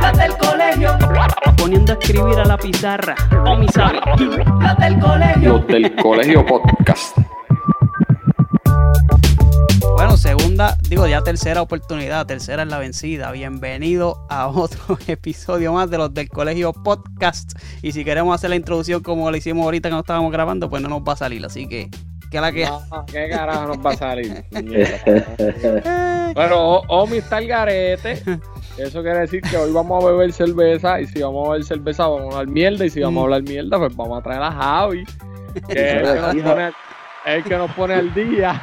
Las del colegio. Poniendo a escribir a la pizarra. O mi sabe. Las del colegio. Los del colegio podcast. Bueno, segunda, digo ya tercera oportunidad, tercera es la vencida. Bienvenido a otro episodio más de los del Colegio Podcast. Y si queremos hacer la introducción como la hicimos ahorita que no estábamos grabando, pues no nos va a salir. Así que, que la que. No, ¿Qué carajo nos va a salir? bueno, O- Omi está el garete. Eso quiere decir que hoy vamos a beber cerveza. Y si vamos a beber cerveza, vamos a hablar mierda. Y si vamos a hablar mierda, pues vamos a traer a Javi. Que es el que nos pone, es el que nos pone al día.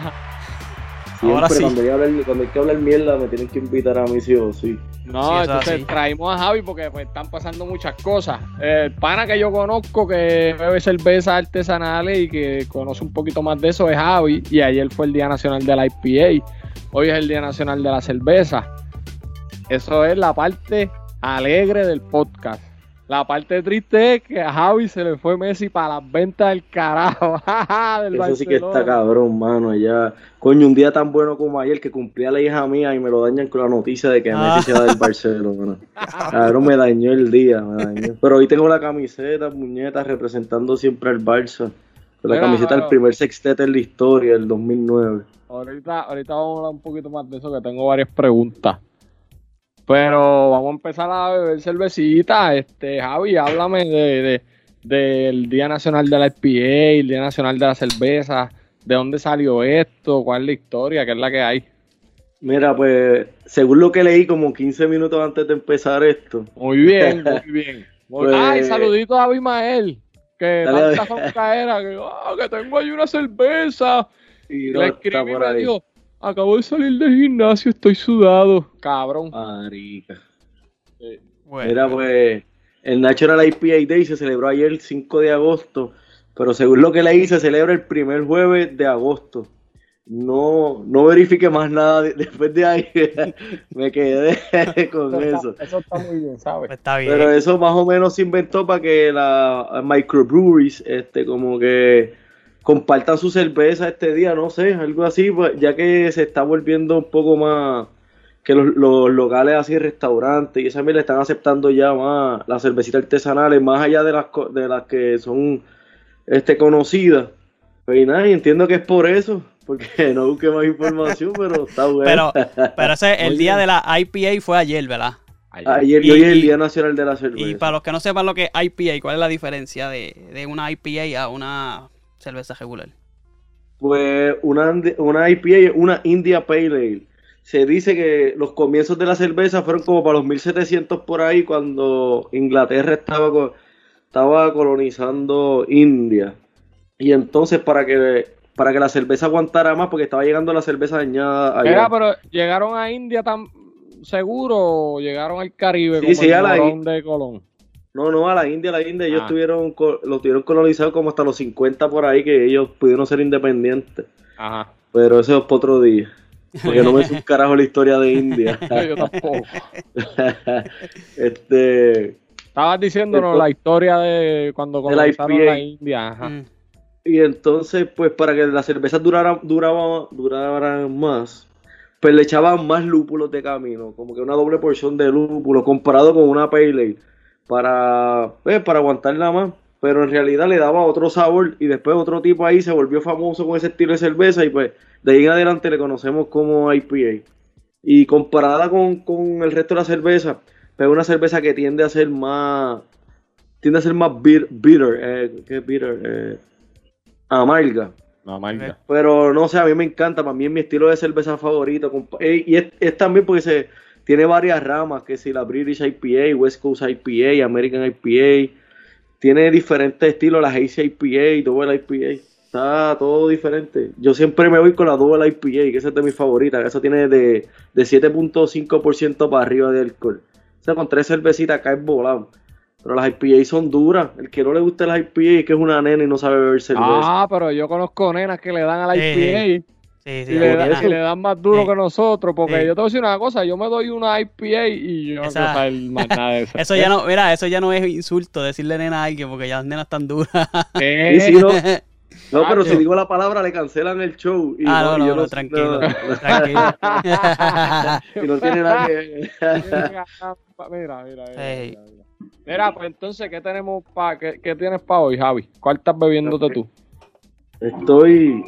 Siempre Ahora sí. cuando, hay que hablar, cuando hay que hablar mierda me tienen que invitar a mí sí o sí. No, Sí, entonces traímos a Javi porque pues, están pasando muchas cosas. El pana que yo conozco que bebe cervezas artesanales y que conoce un poquito más de eso es Javi. Y ayer fue el Día Nacional de la IPA. Hoy es el Día Nacional de la Cerveza. Eso es la parte alegre del podcast. La parte triste es que a Javi se le fue Messi para las ventas del carajo. del Eso sí que está cabrón, mano. Ya, coño, un día tan bueno como ayer que cumplía la hija mía y me lo dañan con la noticia de que Ah. Messi se va del Barcelona. Cabrón, me dañó el día, me dañó. Pero hoy tengo la camiseta, puñeta, representando siempre al Barça. La Mira, camiseta del primer sextete en la historia, el 2009. Ahorita, ahorita vamos a hablar un poquito más de eso, que tengo varias preguntas. Pero vamos a empezar a beber cervecita. Este, Javi, háblame de, de- del Día Nacional de la IPA, el Día Nacional de la Cerveza. ¿De dónde salió esto? ¿Cuál es la historia? ¿Qué es la que hay? Mira, pues, según lo que leí como 15 minutos antes de empezar esto, Muy bien, muy bien. Pues- Ay, saludito a Abimael. Que tanta foncaera, que, ah, que tengo ahí una cerveza. y Y no le escribí y me dijo, acabo de salir del gimnasio, estoy sudado. Cabrón. Marica. Eh, Mira, pues el National IPA Day se celebró ayer el 5 de agosto, pero según lo que leí se celebra el primer jueves de agosto. No, no verifique más nada de- después de ahí. Me quedé con eso. Eso está muy bien, ¿sabes? Pues está bien. Pero eso más o menos se inventó para que las microbreweries, este, como que compartan su cerveza este día, no sé, algo así, pues, ya que se está volviendo un poco más que los, los locales así, restaurantes y esa mierda están aceptando ya más las cervecitas artesanales, más allá de las co- de las que son este conocidas. Pues y nada, y entiendo que es por eso, porque no busqué más información, pero está bueno. Pero, pero ese, el día de la IPA fue ayer, ¿verdad? Ayer y, y- hoy es el Día Nacional de la Cerveza. Y para los que no sepan lo que es IPA, ¿cuál es la diferencia de, de una IPA a una cerveza regular? Pues una, una IPA, es una India Pale Ale. Se dice que los comienzos de la cerveza fueron como para los 1700 por ahí, cuando Inglaterra estaba, estaba colonizando India. Y entonces para que, para que la cerveza aguantara más, porque estaba llegando la cerveza dañada allá. Pero llegaron a India tan seguro o llegaron al Caribe Sí, como sí, el a la de Colón. No, no, a la India, a la India, ellos Ah. tuvieron, lo tuvieron colonizado como hasta los 50 por ahí, que ellos pudieron ser independientes. Ajá. Pero eso es para otro día. Porque no me un carajo la historia de India. Yo tampoco. este Estabas diciéndonos la historia de cuando De la colonizaron IPA. la India. Ajá. Mm. y entonces pues para que las cervezas duraran duraba, duraran más pues le echaban más lúpulos de camino como que una doble porción de lúpulo comparado con una pale ale para pues, para aguantarla más pero en realidad le daba otro sabor y después otro tipo ahí se volvió famoso con ese estilo de cerveza y pues de ahí en adelante le conocemos como IPA. Y comparada con, con el resto de la cerveza, pues es una cerveza que tiende a ser más tiende a ser más bitter, bitter eh, ¿qué es bitter? Eh, amarga. Amarga. Pero no sé, a mí me encanta, para mí es mi estilo de cerveza favorito. eh, Y es, es también porque se tiene varias ramas, que si la British IPA, West Coast IPA, American IPA, tiene diferentes estilos, las Hazy IPA, Double IPA, está todo diferente. Yo siempre me voy con la Double IPA, que esa es de mis favoritas, esa tiene de, de 7.5% para arriba de alcohol. O sea, con tres cervecitas caes volado. Pero las IPA son duras. El que no le gusta las IPA es que es una nena y no sabe beber cerveza. Ah, pero yo conozco nenas que le dan a la Eh, IPA Sí, sí, y, le, dan- nena. y le dan más duro Sí. que nosotros. Porque Sí. yo te voy a decir una cosa, yo me doy una IPA y yo no Esa- quiero saber más nada de eso. Eso ya no, mira, eso ya no es insulto decirle nena a alguien porque ya las nenas están duras. ¿Qué? Sí, sí, no. No, pero Ah, si digo la palabra le cancelan el show. Y ah, no, yo no, tranquilo, no, tranquilo. y no tiene nada que Mira, mira, mira, mira, mira. Mira, pues entonces, ¿qué tenemos pa, qué, qué tienes para hoy, Javi? ¿Cuál estás bebiéndote Ok. tú? Estoy.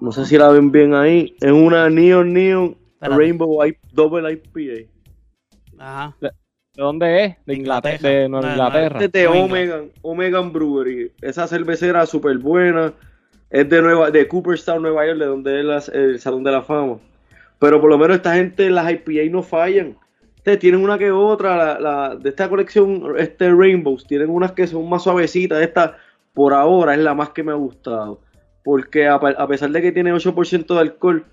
No sé si la ven bien ahí. Es una Neon Neon Espérate. Rainbow I- Double IPA. Ajá. ¿De dónde es? De Inglaterra, de Nueva Inglaterra. Este es de Omegan, Omegan Brewery. Esa cervecera súper buena. Es de Nueva, de Cooperstown, Nueva York, de donde es el Salón de la Fama. Pero por lo menos esta gente, las IPA no fallan. Ustedes tienen una que otra, la, la- de esta colección, este Rainbows, tienen unas que son más suavecitas. Esta, por ahora, es la más que me ha gustado. Porque a, pe- a pesar de que tiene 8% de alcohol,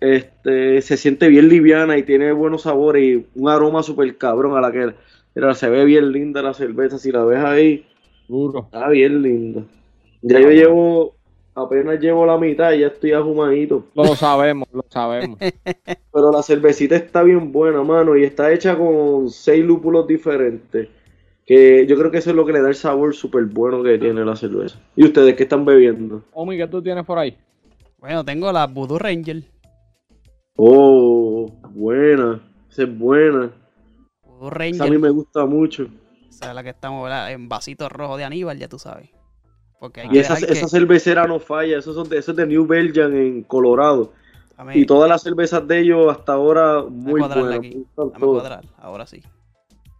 este, se siente bien liviana y tiene buenos sabores y un aroma súper cabrón a la que mira, se ve bien linda la cerveza. Si la ves ahí, Duro. Está bien linda. Ya yo llevo, apenas llevo la mitad y ya estoy ajumadito. Lo sabemos, lo sabemos. Pero la cervecita está bien buena, mano, y está hecha con seis lúpulos diferentes. Que yo creo que eso es lo que le da el sabor súper bueno que tiene la cerveza. ¿Y ustedes qué están bebiendo? Omi, ¿qué tú tienes por ahí? Bueno, tengo la Voodoo Ranger. Oh, buena. Esa es buena. Voodoo Esa a mí Ranger. me gusta mucho. Esa es la que estamos, ¿verdad? En vasito rojo de Aníbal, ya tú sabes. Porque hay Y que esa, que- esa cervecera no falla. Eso, son de, eso es de New Belgium en Colorado. Y todas las cervezas de ellos hasta ahora muy cuadrarla buenas. aquí. me gustan Déjame todas. cuadrar, ahora sí.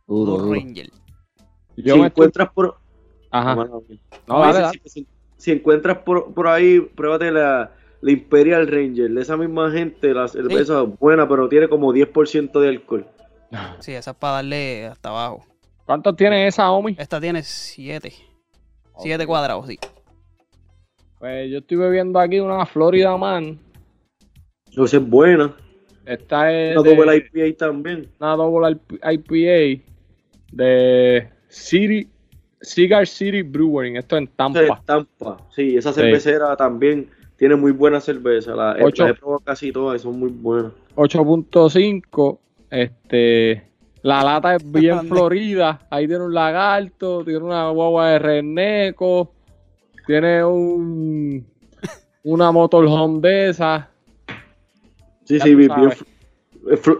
Voodoo. Ranger. Yo si estoy... encuentras por Ajá. No, si- dale. Si, si encuentras por, por ahí, pruébate la, la Imperial Ranger. Esa misma gente, la cerveza buena, pero tiene como 10% de alcohol. Sí, esa es para darle hasta abajo. ¿Cuántos tiene esa, Omi? Esta tiene 7. 7 cuadrados, sí. Pues yo estoy bebiendo aquí una Florida Man. Esa es buena. Esta es Una de- doble IPA también. una double IPA de City, Cigar City Brewing. Esto en Tampa. es Tampa. Sí, esa cervecera también tiene muy buena cerveza. La, he- Ocho. las he probado casi todas y son muy buenas. 8.5. Este. La lata es bien florida. Ahí tiene un lagarto. Tiene una guagua de reneco. Tiene un. Una motorhome de. Sí, Ya sí, bien,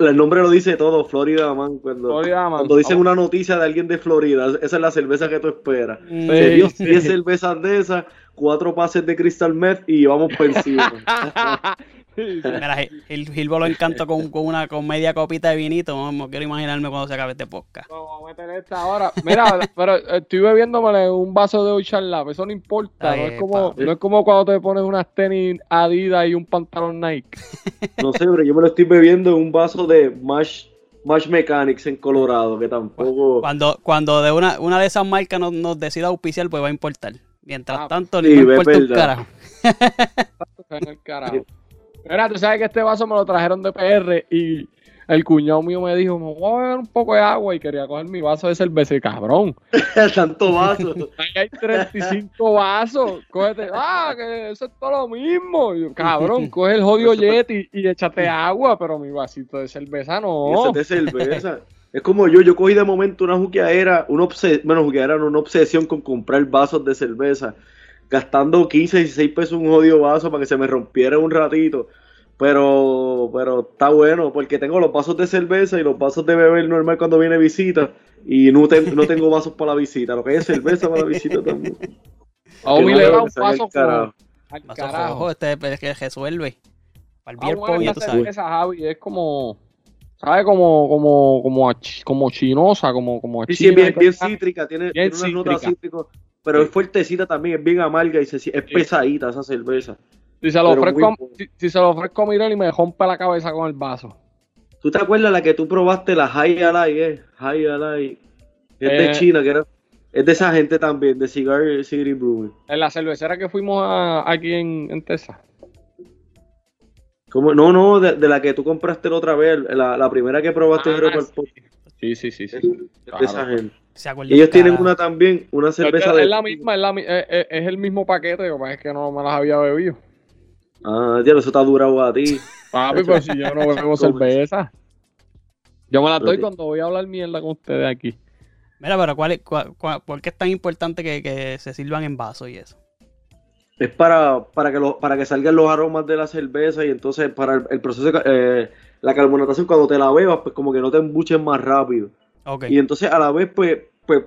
el nombre lo dice todo, Florida Man. Cuando, Florida Man. cuando dicen Vamos. una noticia de alguien de Florida, esa es la cerveza que tú esperas. Mm, Se Sí, dio sí. 10 cervezas de esas, cuatro pases de Crystal Meth y vamos por encima. Mira, Gil, Gil- Gilbo lo encantó con, con una con media copita de vinito. No, no quiero imaginarme cuando se acabe este podcast. Vamos a meter esta ahora. Mira, pero estoy bebiéndome un vaso de Ocean Lab. Eso no importa. No es, como, no es como cuando te pones unas tenis Adidas y un pantalón Nike. No sé, pero yo me lo estoy bebiendo en un vaso de Mash, Mash Mechanics en Colorado, que tampoco... Cuando, cuando de una, una de esas marcas nos, nos decida auspiciar, pues va a importar. Mientras Ah, tanto, sí, no es importa un carajo. En el carajo. Mira, tú sabes que este vaso me lo trajeron de PR y el cuñado mío me dijo, me voy a beber un poco de agua y quería coger mi vaso de cerveza. Y cabrón, Tanto vaso. ahí hay 35 vasos. Cógete, ah, que eso es todo lo mismo. Y yo, cabrón, coge el jodido Yeti y échate agua, pero mi vasito de cerveza no. de cerveza. Es como yo, yo cogí de momento una juqueadera, una obse bueno, juqueadera no, una obsesión con comprar vasos de cerveza, gastando 15, 16 pesos un jodido vaso para que se me rompiera un ratito. Pero, pero está bueno, porque tengo los vasos de cerveza y los vasos de beber normal cuando viene visita. Y no, te- no tengo vasos para la visita. Lo que es cerveza para la visita también. Le no da veo un paso carajo. al Vaso carajo. este es que resuelve. Para el Ah, bueno, esta cerveza, Javi, es como, ¿sabes? Como, como, como, como chinosa, como, como Sí, a sí, es china bien, cítrica, tiene, Bien tiene unas notas cítrica. cítricas, pero es fuertecita también, es bien amarga y se, es pesadita esa cerveza. Si se lo ofrezco, si, si se lo ofrezco a Mirel y me rompe la cabeza con el vaso. ¿Tú te acuerdas la que tú probaste, la High Alay, eh? High Alay. Es de Eh. China, que era, es de esa gente también, de Cigar City Brewing. En la cervecera que fuimos a- aquí en, en Texas. ¿Cómo? No, no, de, de la que tú compraste la otra vez, la, la primera que probaste Ah, creo, el sí. Sí, sí, sí, sí. Claro. esa gente. Se ellos el tienen una también, una cerveza es, de... es la misma, es, la mi- es, es- el mismo paquete, es que no me las había bebido. Ah, ya, eso ha durado a ti. Papi, pues si yo no bebo cerveza. Yo me las doy cuando voy a hablar mierda con ustedes aquí. Mira, pero ¿cuál, es- cuál- cuál- ¿por qué es tan importante que, que se sirvan en vasos y eso? Es para, para, que lo- para que salgan los aromas de la cerveza y entonces para el, el proceso de ca- eh, la carbonatación cuando te la bebas, pues como que no te embuches más rápido. Y entonces a la vez, pues, pues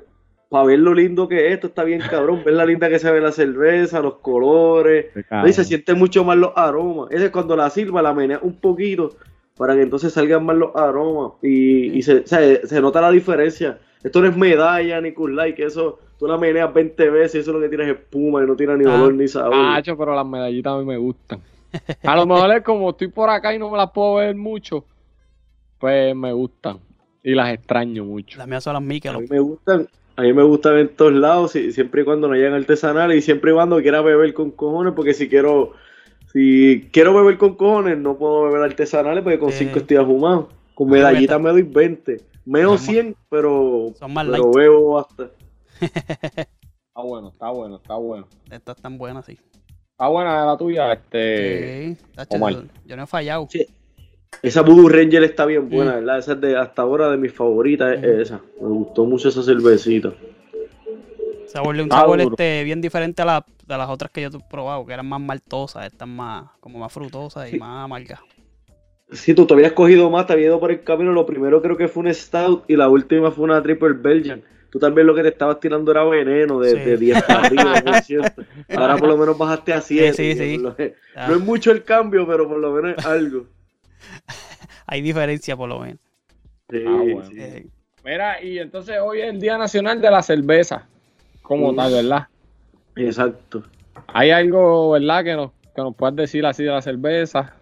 para ver lo lindo que es, esto está bien cabrón, ver la linda que se ve la cerveza, los colores, y se sienten mucho más los aromas. Ese es cuando la sirva, la menea un poquito para que entonces salgan más los aromas y, y se, se, se nota la diferencia. Esto no es medalla ni cool light, que eso tú la meneas 20 veces y eso lo que tienes es espuma y no tiene ni Ah. olor ni sabor. Hacho, pero las medallitas a mí me gustan. A lo mejor es como estoy por acá y no me las puedo ver mucho, pues me gustan. Y las extraño mucho. Las mías son las A Michelob. mí me gustan, a mí me gustan en todos lados, si- siempre y cuando no hayan artesanales y siempre y cuando quiera beber con cojones, porque si quiero, si quiero beber con cojones, no puedo beber artesanales porque con Sí. 5 estoy ahumado. Con meta. me doy 20. Meo Son 100, pero, son más pero bebo hasta. Está bueno, está bueno, está bueno. Estas están buenas, sí. Está buena la tuya, este. Sí, tacho, Omar. yo, yo no he fallado. Sí. Esa Voodoo Ranger está bien buena, Mm. ¿verdad? Esa es de hasta ahora de mis favoritas, es esa. Me gustó mucho esa cervecita. Sabor, un Está sabor este, bien diferente a, la- a las otras que yo he probado, que eran más maltosas, estas más, como más frutosas y Sí. más amargas. Si tú te habías cogido más, te habías ido por el camino. Lo primero creo que fue un Stout y la última fue una Triple Belgian. Tú también lo que te estabas tirando era veneno de, Sí. de 10 para arriba, por cierto. Ahora por lo menos bajaste a 7. Sí, sí, sí. Ah, No es mucho el cambio, pero por lo menos es algo. hay diferencia por lo menos. Sí, Ah, bueno. sí. Eh, Mira, y entonces hoy es el Día Nacional de la Cerveza. Como tal, ¿verdad? Exacto. Hay algo, ¿verdad? Que nos, que nos puedas decir así de la cerveza.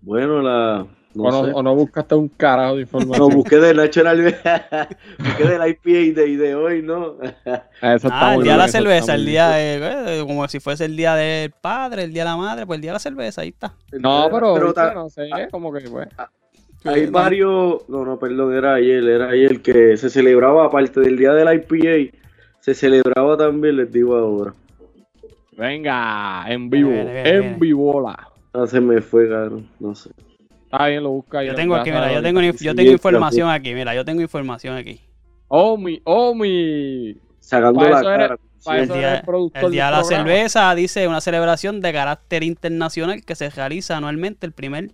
Bueno, la. No o, no, o no buscaste un carajo de información. No, busqué del National. busqué del IPA de, de hoy, ¿no? Eso está ah, el día de la cerveza, el día de, eh, como si fuese el día del padre, el día de la madre, pues el día de la cerveza, ahí está. No, pero, Pero viste, ta- no sé, como que pues. Hay No, varios, no, no, perdón, era ayer, era ayer que se celebraba, aparte del día del IPA, se celebraba también, les digo ahora. Venga, en vivo, Viene, viene, en vivola. Ah, se me fue, cabrón, no sé. Está bien, lo busca. Yo tengo aquí, mira, yo tengo, yo tengo información aquí, mira, yo tengo información aquí. Oh, mi, oh, mi. Sacando Pa' la eres- cara. El día, eres productor el día de la cerveza dice una celebración de carácter internacional que se realiza anualmente el primer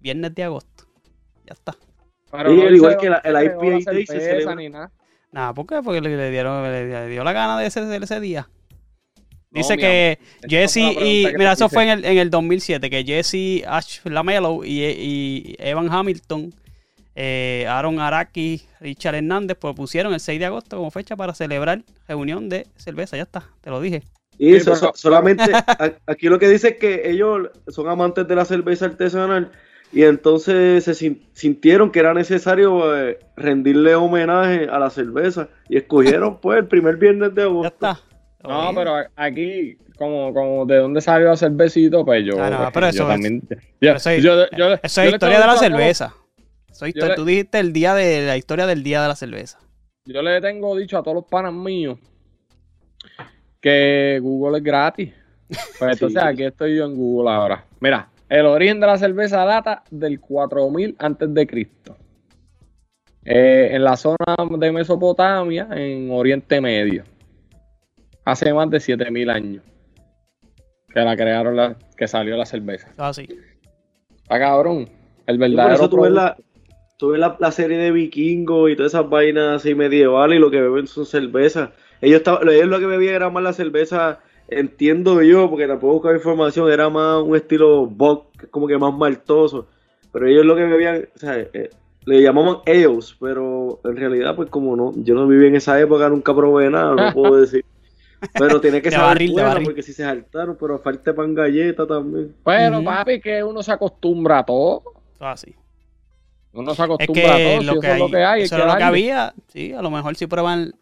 viernes de agosto. Ya está. Pero Sí, no igual que la- el IPA se cerveza celebra. ni nada. Nada, ¿por qué? Porque le, le dieron, le, le dio la gana de ese, de ese día. Dice que Jesse y. Mira, eso fue en el, en el 2007, que Jesse Ash Lamelo y, y Evan Hamilton, eh, Aaron Araki, Richard Hernández propusieron el 6 de agosto como fecha para celebrar reunión de cerveza. Ya está, te lo dije. Y pero- so- solamente, aquí lo que dice es que ellos son amantes de la cerveza artesanal y entonces se sin- sintieron que era necesario eh, rendirle homenaje a la cerveza y escogieron pues el primer viernes de Ya agosto. está. No, pero aquí, como, como de dónde salió el cervecito, pues yo. Ah, no, pues, pero yo eso es- también. yo- eso es- yo- yo- Eso es historia de la cerveza. Eso Tú dijiste el día de la historia del día de la cerveza. Yo le tengo dicho a todos los panas míos que Google es gratis. Pues entonces Sí. aquí estoy yo en Google ahora. Mira, el origen de la cerveza data del 4000 antes de Cristo. Eh, en la zona de Mesopotamia, en Oriente Medio. Hace más de 7000 años. que la crearon, la, que salió la cerveza. Ah, sí. Está cabrón. El Sí, por verdadero. eso tú ves, la, tú ves la, la serie de vikingos y todas esas vainas así medievales y lo que beben son cervezas. Ellos, estaban- ellos lo que bebían era más la cerveza, entiendo yo, porque tampoco buscaba información, era más un estilo vodka, como que más maltoso. Pero ellos lo que bebían, o sea, eh, le llamaban ales, pero en realidad, pues como no, yo no viví en esa época, nunca probé nada, no puedo decir. Pero tiene que saber barril, buena, porque si se saltaron, pero falta pan galleta también. Pero, papi, que uno se acostumbra a todo. Ah, sí. Uno se Es acostumbra a todo. si lo eso que, es hay, lo que hay. eso lo que había. Sí, a lo mejor si prueban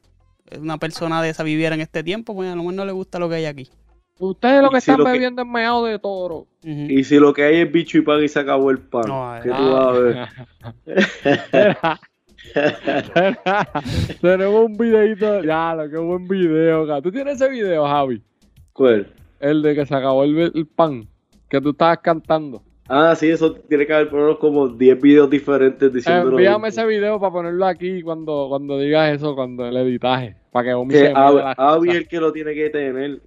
una persona de esa viviera en este tiempo, pues a lo mejor no le gusta lo que hay aquí. Ustedes lo que si están lo que- bebiendo es meado de toro. Y si lo que hay es bicho y pan y se acabó el pan, No, ¿qué ah, tú vas a ver? Tenemos un videito. Ya, lo que buen video. ¿Tú tienes ese video, Javi? ¿Cuál? El de que se acabó el, el pan. Que tú estabas cantando. Ah, sí, eso tiene que haber por lo menos como 10 videos diferentes diciendo Envíame ese video para ponerlo aquí cuando, cuando digas eso, cuando el editaje. Para que Omi Que se Avi, Avi es el que lo tiene que tener.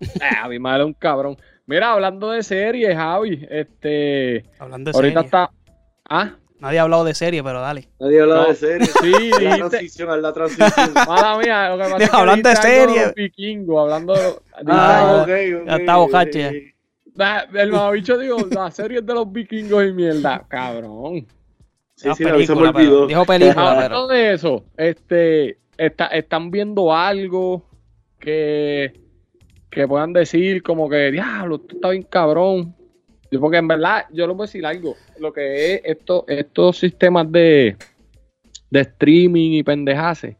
Eh, Javi madre un cabrón. Mira, hablando de series, Javi, este. Hablando de ahorita serie. está. Ah, Nadie ha hablado de serie, pero dale. Nadie habla No. de serie. sí, la transición, haz la transición. Mala mía, lo que pasa es que Hablando de serie. los vikingos, hablando de. ah, dijiste- ok, ok. ya está Da- El mamabicho digo, la serie de los vikingos y mierda. Cabrón. Sí, Ah, sí, a mí se me película, pero- olvidó. dijo película, Hablando de eso, este, está, están viendo algo que, que puedan decir como que, diablo, esto está bien cabrón. Yo, Porque en verdad, yo les voy a decir algo. Lo que es esto, estos sistemas de, de streaming y pendejaces,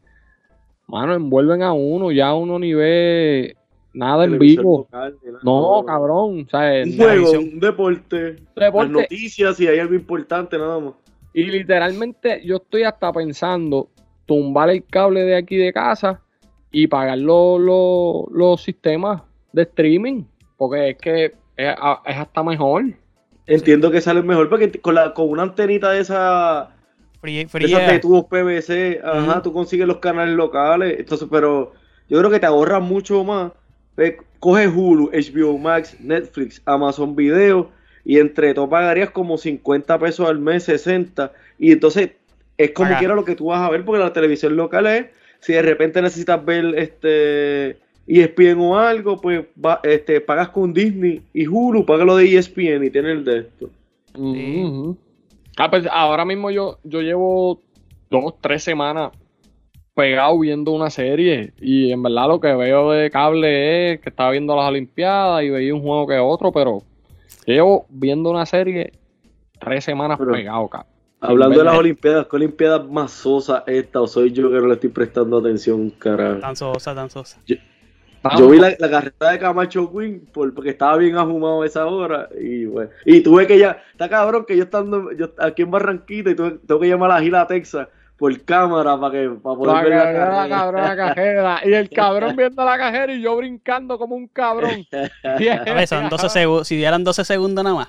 mano, envuelven a uno, ya uno ni ve nada en vivo. local. No, cabrón. O sea, Un juego, un deporte, las deporte, noticias, si hay algo importante, nada más. Y literalmente yo estoy hasta pensando tumbar el cable de aquí de casa y pagar los, los, los sistemas de streaming. Porque es que es, hasta mejor. Entiendo que sale mejor porque con, la, con una antenita de esa Free, de free esas de tubos PVC, ajá, tú consigues los canales locales, entonces, pero yo creo que te ahorras mucho más. Coge Hulu, HBO Max, Netflix, Amazon Video y entre todo pagarías como 50 pesos al mes, 60 y entonces es como Paga. quiera lo que tú vas a ver porque la televisión local es, si de repente necesitas ver este ESPN o algo, pues va- este, pagas con Disney y Hulu, paga lo de ESPN y tienes el de esto. Sí. Ah, pues ahora mismo yo, yo llevo dos, tres semanas pegado viendo una serie y en verdad lo que veo de cable es que estaba viendo las Olimpiadas y veía un juego que otro, pero yo llevo viendo una serie tres semanas Pero- pegado, cabrón. Hablando de las. Olimpiadas, ¿qué Olimpiadas más sosa esta o soy yo que no le estoy prestando atención, carajo? Tan sosa, tan sosa. Yo vi la, la carrera de Camacho Queen por- porque estaba bien ahumado a esa hora y bueno, y tuve que ya, está cabrón que yo estando yo aquí en Barranquita y tuve, tengo que llamar a la Gila Texas por cámara para que para poder La ver la carrera, la cabrona cajera. Y el cabrón viendo la cajera y yo brincando como un cabrón. A ver, son 12 segundos. Si dieran 12 segundos nada más.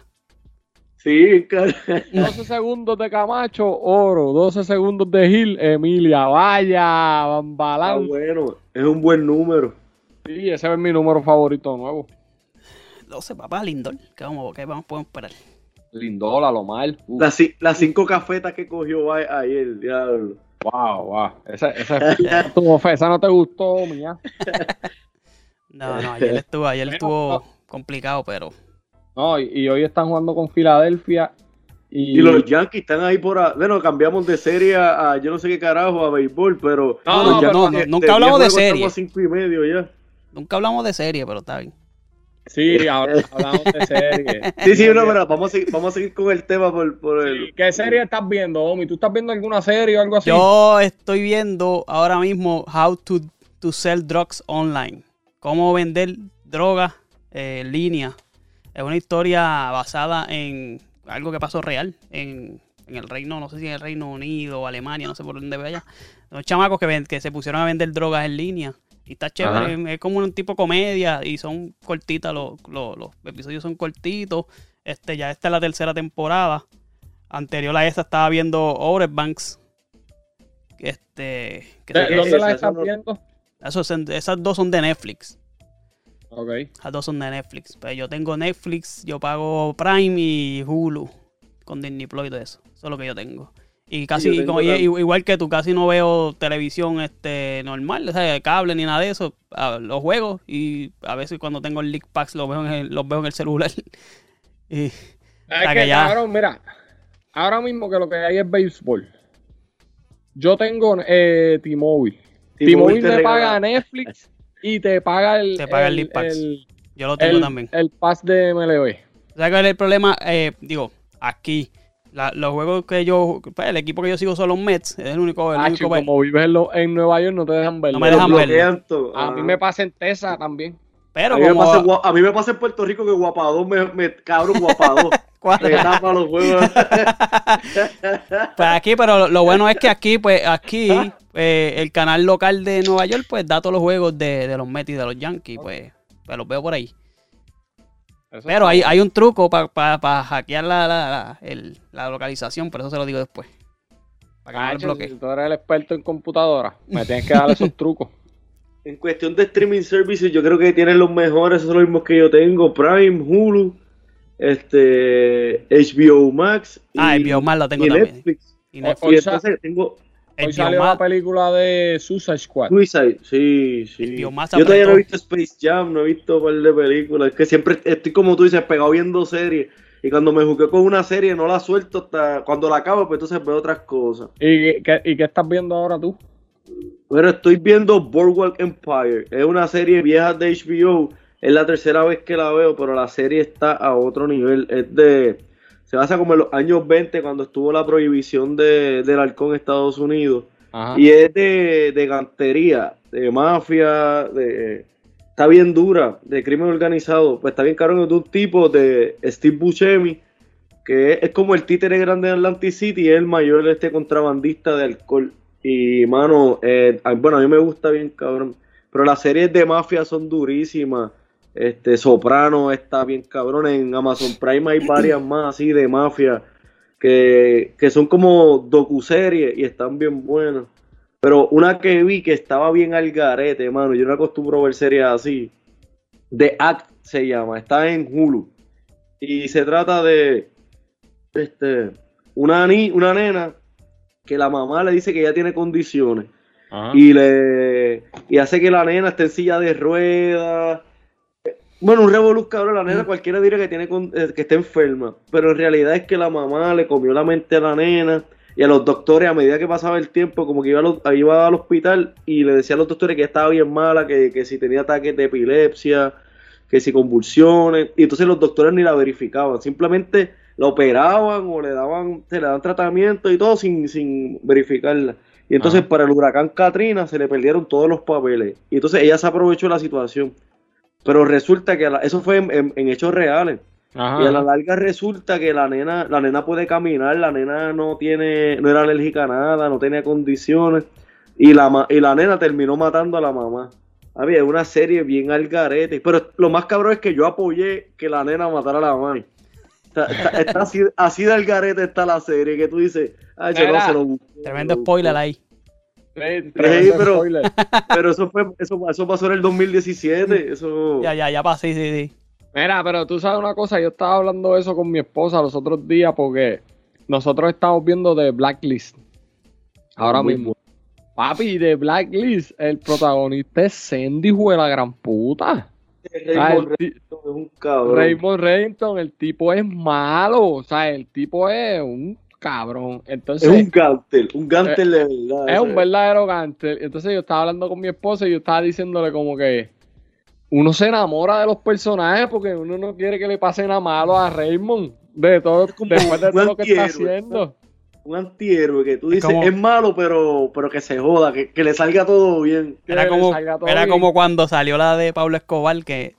Sí, car- 12 segundos de Camacho, oro. 12 segundos de Gil, Emilia. Vaya, ah, Bambalán. bueno, es un buen número. Sí, ese es mi número favorito nuevo. 12, papá, Lindor. ¿Qué vamos, qué vamos, podemos esperar? Lindola, lo mal. Uf, Las, ci- las cinco cafetas que cogió a- ayer, diablo. wow, wow. Esa, esa, esa no te gustó, mía. No, no, ayer estuvo, ayer estuvo complicado, pero. No, y, y hoy están jugando con Filadelfia. Y, Y los Yankees están ahí por... a- Bueno, cambiamos de serie a, a yo no sé qué carajo, a béisbol, pero... No, no, no, no, nunca hablamos de 10 juegos serie. estamos a cinco y medio ya. Nunca hablamos de serie, pero está bien. Sí, ahora hablamos de serie. Sí, sí, no, pero vamos a seguir, vamos a seguir con el tema por, por el... Sí, ¿Qué serie estás viendo, Omi? ¿Tú estás viendo alguna serie o algo así? Yo estoy viendo ahora mismo How to, to Sell Drugs Online. Cómo vender drogas eh, en línea. Es una historia basada en algo que pasó real en, en el reino, no sé si en el Reino Unido o Alemania, no sé por dónde vaya. Unos chamacos que, ven- que se pusieron a vender drogas en línea. Y está chévere, es como un tipo comedia y son cortitas, los, los, los episodios son cortitos. Este, ya esta es la tercera temporada. Anterior a esta estaba viendo Outer Banks. Este, que ¿De- se- ¿Dónde esa? las Esa estás viendo? esos esas dos son de Netflix. Ok. Las dos son de Netflix. Pero yo tengo Netflix, yo pago Prime y Hulu con Disney Plus y todo eso. Eso es lo que yo tengo. Y casi, como- y- igual que tú, casi no veo televisión este normal, o sea, cable ni nada de eso. Ah, Los juegos y a veces cuando tengo el League Packs los veo en el, los veo en el celular. Y- Es sea, que, que ya- cabrón, mira, ahora mismo que lo que hay es béisbol. Yo tengo eh, T-Mobile. T-Mobile te paga Netflix y te paga el, Te paga el League Pass. el, yo lo tengo el- también. el pass de MLB. ¿Sabes cuál es el problema? Eh, digo, aquí, la- los juegos que yo, pues, el equipo que yo sigo son los Mets, es el único, el Ah, único chico, ver- como vives en, lo- en Nueva York no te dejan verlo. No me dejan verlo. A Ah. mí me pasa en Tesa también. Pero a, mí me como pasa, a mí me pasa en Puerto Rico que Guapadón me, me cabrón Guapadón. ¿Cuál? me tapa los juegos. Pues aquí, pero lo, lo bueno es que aquí, pues aquí, eh, el canal local de Nueva York, pues da todos los juegos de, de los Mets y de los Yankees, pues, pues los veo por ahí. Eso Pero hay, hay un truco para hackear la, la, la- el- la localización, pero eso se lo digo después. Para que no Cacho, bloquee. si tú eres el experto en computadora, me tienes que dar esos trucos. En cuestión de streaming services, yo creo que tienen los mejores, esos son los mismos que yo tengo, Prime, Hulu, este HBO Max Ah, HBO Max lo tengo y también. Netflix. Y O- Netflix. Y entonces Hoy salió la película de Suicide Squad. Suicide, sí, sí. Yo todavía no he visto Space Jam, no he visto un par de películas. Es que siempre estoy como tú dices, pegado viendo series. Y cuando me jugué con una serie no la suelto hasta cuando la acabo, pues entonces veo otras cosas. ¿Y qué, y qué estás viendo ahora tú? Pero estoy viendo Boardwalk Empire. Es una serie vieja de HBO. Es la tercera vez que la veo, pero la serie está a otro nivel. Es de. Se basa como en los años 20, cuando estuvo la prohibición de, del alcohol en Estados Unidos. Ajá. Y es de, de gantería, de mafia, de. Está bien dura, de crimen organizado. Pues está bien caro de un tipo de Steve Buscemi, que es, es como el títere grande de Atlantic City, es el mayor este contrabandista de alcohol. Y mano, eh, bueno, a mí me gusta bien, cabrón. Pero las series de mafia son durísimas. Este, Soprano está bien cabrón. En Amazon Prime hay varias más así de mafia que, que son como docuseries y están bien buenas. Pero una que vi que estaba bien al garete, mano. Yo no acostumbro a ver series así. The Act se llama. Está en Hulu. Y se trata de este una, ni, una nena que la mamá le dice que ella tiene condiciones Ajá. y le y hace que la nena esté en silla de ruedas. Bueno, un revoluz, cabrón. La nena cualquiera diría que tiene con- eh, que está enferma, pero en realidad es que la mamá le comió la mente a la nena y a los doctores a medida que pasaba el tiempo como que iba, a los- iba al hospital y le decía a los doctores que estaba bien mala, que, que si tenía ataques de epilepsia, que si convulsiones y entonces los doctores ni la verificaban, simplemente la operaban o le daban, se le daban tratamiento y todo sin, sin verificarla. Y entonces para el huracán Katrina se le perdieron todos los papeles. Y entonces ella se aprovechó de la situación. Pero resulta que a la- eso fue en, en- en hechos reales. Ajá. Y a la larga resulta que la nena, la nena puede caminar, la nena no tiene, no era alérgica a nada, no tenía condiciones. Y la, y la nena terminó matando a la mamá. Había una serie bien al garete. Pero lo más cabrón es que yo apoyé que la nena matara a la mamá. Está, está- está así, así de al garete está la serie que tú dices, ay, yo no se lo busqué, Tremendo spoiler busqué". ahí. Sí, pero- eso fue, eso, eso pasó en el 2017. Eso. Ya, ya, ya pasé, sí, sí. Mira, pero tú sabes una cosa, yo estaba hablando de eso con mi esposa los otros días porque nosotros estamos viendo de Blacklist. Ahora Muy mismo. Papi, de Blacklist, el protagonista es Sandy, de la gran puta. Raymond Reddington es un cabrón. Raymond Reddington, el tipo es malo, o sea, el tipo es un cabrón. Es Entonces, un gantel, un gantel de verdad. Es un verdadero gánster. Entonces yo estaba hablando con mi esposa y yo estaba diciéndole como que uno se enamora de los personajes porque uno no quiere que le pase nada malo a Raymond de todo, como después de todo lo que está haciendo. Un antihéroe que tú Es dices como- es malo, pero, pero que se joda, que, que le salga todo bien. Era como, salga todo era bien. como cuando salió la de Pablo Escobar, que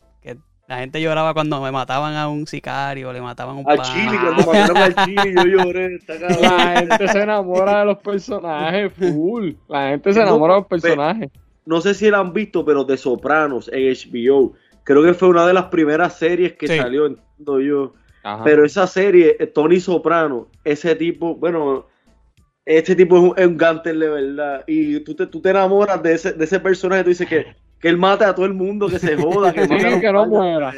la gente lloraba cuando me mataban a un sicario, le mataban a un Al pana. Chile, cuando mataron al Chile, yo lloré. La gente se enamora de los personajes, full. La gente se No, enamora de los personajes. No sé si la han visto, pero de Sopranos en HBO. Creo que fue una de las primeras series que Sí. salió, entiendo yo. Ajá. Pero esa serie, eh, Tony Soprano, ese tipo, bueno, este tipo es un, es un gantel de verdad. Y tú te, tú te enamoras de ese, de ese personaje, tú dices que, que él mate a todo el mundo, que se joda, que, Sí, que no muera.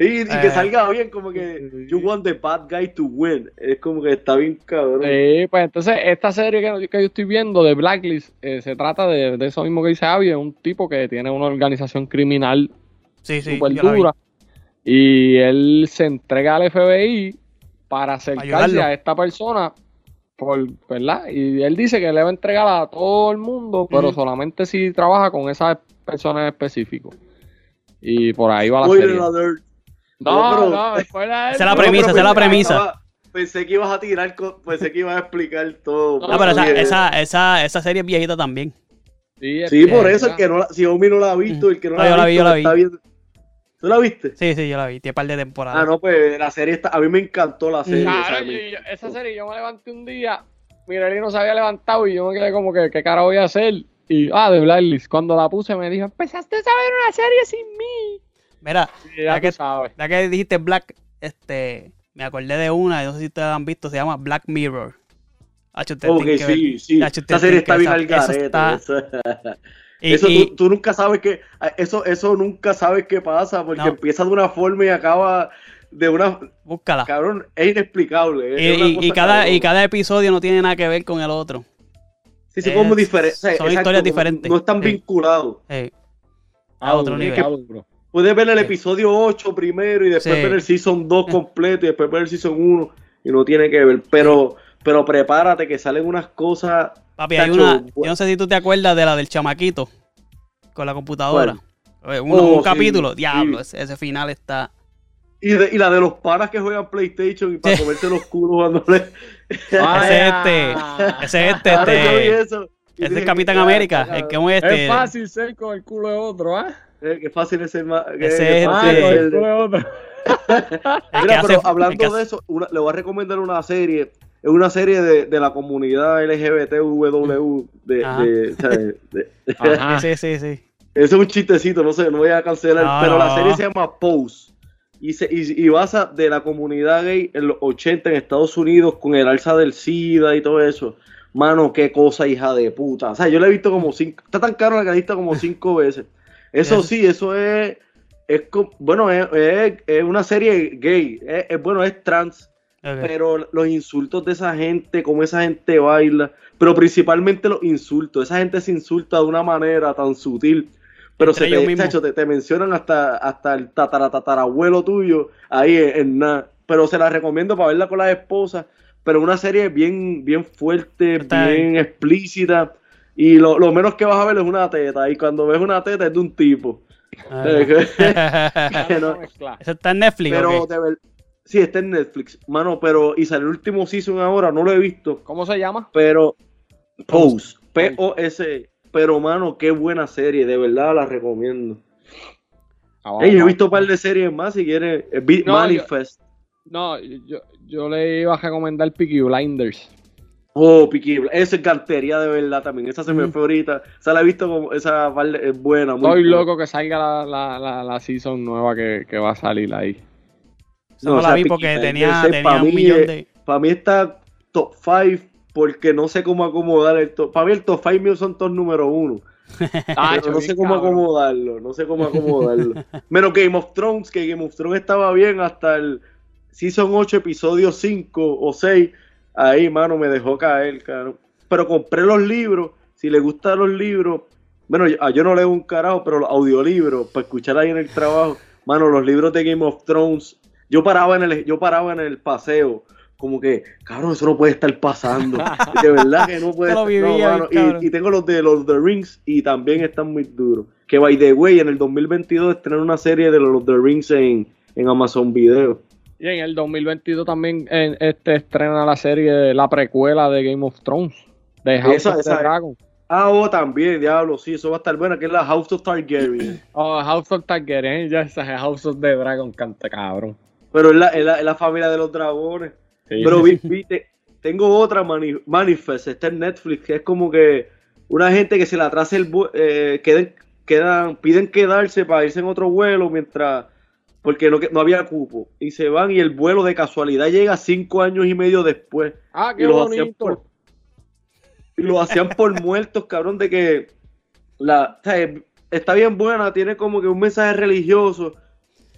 Y, y que Eh. salga bien, como que you want the bad guy to win. Es como que está bien cabrón. Sí, pues entonces esta serie que, que yo estoy viendo de Blacklist eh, se trata de, de eso mismo que dice Abby, es un tipo que tiene una organización criminal Sí, sí. dura y él se entrega al FBI para acercarse ayudarlo. a esta persona por, ¿verdad? Y él dice que le va a entregar a todo el mundo, pero solamente si trabaja con esas personas en específico. Y por ahí va la Spoiler serie. alert. No, pero- no, después Esa es la No, premisa, esa es la pensé- premisa. estaba- Pensé que ibas a tirar, co- pensé que ibas a explicar todo. No, No, pero esa, esa, esa, esa serie es viejita también. Sí, es Sí, por eso, el que no la, si Omi no la ha visto, el que no No, la yo ha la vi, visto, yo la vi. está viendo. ¿Tú la viste? Sí, sí, yo la vi. Tiene un par de temporadas. Ah, no, pues la serie está, a mí me encantó la serie. Cabrón, o sea, me- yo- yo- esa serie yo me levanté un día, Mireli no se había levantado y yo me quedé como que, ¿qué cara voy a hacer? Y, ah, de Blacklist, cuando la puse me dijo, empezaste a ver una serie sin mí. Mira, Y ya Ya que- sabes. ya que dijiste Black, este, me acordé de una, no sé si ustedes la han visto, se llama Black Mirror. Hacho, ustedes Ok, tienen que ver. sí, sí. Hacho, Esa serie está bien al garete. está- y- eso y- tú, tú nunca sabes qué. Eso, eso nunca sabes qué pasa, porque No. empieza de una forma y acaba de una. búscala. Cabrón, es inexplicable. es Y, cada, cabrón. y cada episodio no tiene nada que ver con el otro. Sí, son como es- diferentes. son historias diferentes. No están Sí. vinculados. Ah, a otro nivel. Puedes ver el Sí. episodio 8 primero y después Sí. ver el season 2 completo y después ver el season 1 y no tiene que ver. Pero, pero prepárate que salen unas cosas. Papi, hay una. Yo no sé si tú te acuerdas de la del chamaquito con la computadora. Eh, uno- Oh, un sí, capítulo. sí. Diablo, ese, ese final está. Y, de- y la de los panas que juegan PlayStation y para Sí. comerse los culos cuando le. Vaya. Ese es este. Vi este eso. y ese es el Capitán "Ya, América. ya, El que es este. Es fácil ser con el culo de otro, ¿ah? eh, Qué fácil es ser más. que- Ese es Ah, este- el ser- culo de otro. el que Mira, pero el hablando de eso, una- le voy a recomendar una serie. Es una serie de, de la comunidad LGBTW. De, Ajá. de, o sea, de- de- Ajá. Sí, sí, sí. Ese es un chistecito, no sé, no voy a cancelar. No, pero la serie se llama Pose. Y, se, y, y basa de la comunidad gay en los 80 en Estados Unidos con el alza del SIDA y todo eso. Mano, qué cosa, hija de puta. O sea, yo la he visto como cinco. Está tan caro la que la he visto como cinco veces. Eso sí, eso es. es bueno, es, es- es una serie gay. Es, es- bueno, es trans. Pero los insultos de esa gente, cómo esa gente baila, pero principalmente los insultos. Esa gente se insulta de una manera tan sutil. Pero Entre se te, mismos. chacho, te, te mencionan hasta, hasta el tataratatarabuelo tuyo ahí en, en nada. Pero se la recomiendo para verla con las esposas. Pero una serie bien, bien fuerte, Está bien explícita. Y lo, lo menos que vas a ver es una teta. Y cuando ves una teta es de un tipo. Ah, no no-. Eso está en Netflix. pero de ver, sí, está en Netflix. Mano, pero. Y salió el último season ahora, no lo he visto. ¿Cómo se llama? Pero. Pose. P-O-S. Pero, mano, qué buena serie. De verdad la recomiendo. Ah, yo he visto un par de series más si quieres. Eh, vi- No, Manifest. No, yo, yo le iba a recomendar Peaky Blinders. Oh, Peaky Bl- Esa es cantería de verdad también. Esa se me Mm. fue ahorita. Esa la he visto como. Esa es buena. muy Estoy loco que salga la, la, la, la season nueva que, que va a salir ahí. No, o la sea, vi porque tenía, tenía un mí millón de. Para mí está top 5 porque no sé cómo acomodar el top. Para mí el top 5 mío son top número uno. Ah, Pero no sé cómo acomodarlo, no sé cómo acomodarlo. Menos Game of Thrones, que Game of Thrones estaba bien hasta el Season 8, episodio 5 o 6. Ahí, mano, me dejó caer, caro. Pero compré los libros, si le gustan los libros, bueno, yo, ah, yo no leo un carajo, pero los audiolibros, para escuchar ahí en el trabajo, mano, los libros de Game of Thrones, yo paraba en el, yo paraba en el paseo, como que, cabrón, eso no puede estar pasando. De verdad que no puede estar. no, vivía, mano, y- tengo los de los The Rings y también están muy duros. Que by the way, en el 2022 estrenan una serie de los The Rings en, en Amazon Video. Y en el 2022 también eh, este estrena la serie, la precuela de Game of Thrones, de House Esa- of the Dragon. Ah, oh, también, diablo, sí, eso va a estar buena, que es la House of Targaryen. Oh, House of Targaryen, ya esa House of the Dragon, canta cabrón. Pero es la, es la, es la familia de los dragones. Sí. Pero vi- vi- te- tengo otra mani- Manifest, está en Netflix, que es como que una gente que se le atrasa el vuelo, queden, quedan, piden quedarse para irse en otro vuelo mientras, porque no, que- no había cupo, y se van y el vuelo de casualidad llega cinco años y medio después. ah, y qué los hacían bonito. por, y los hacían por muertos, cabrón, de que la, o sea, está bien buena, tiene como que un mensaje religioso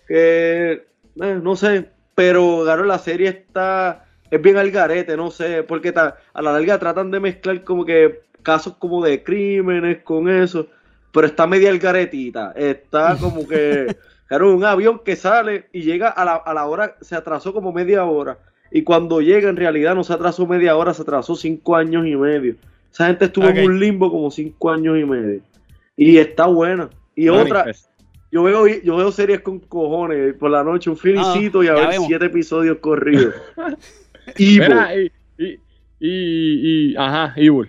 que eh, no sé, pero claro, la serie está es bien al garete, no sé, porque ta- a la larga tratan de mezclar como que casos como de crímenes con eso, pero está media al garetita, está como que claro, un avión que sale y llega a la, a la hora, se atrasó como media hora, y cuando llega en realidad no se atrasó media hora, se atrasó cinco años y medio. Esa gente estuvo en un limbo como cinco años y medio. Y está buena. Y otra. Yo veo, yo veo series con cojones por la noche, un filicito y a Ah, ver vemos. siete episodios corridos. Evil, Mira, y, y, y, y- ajá, Evil.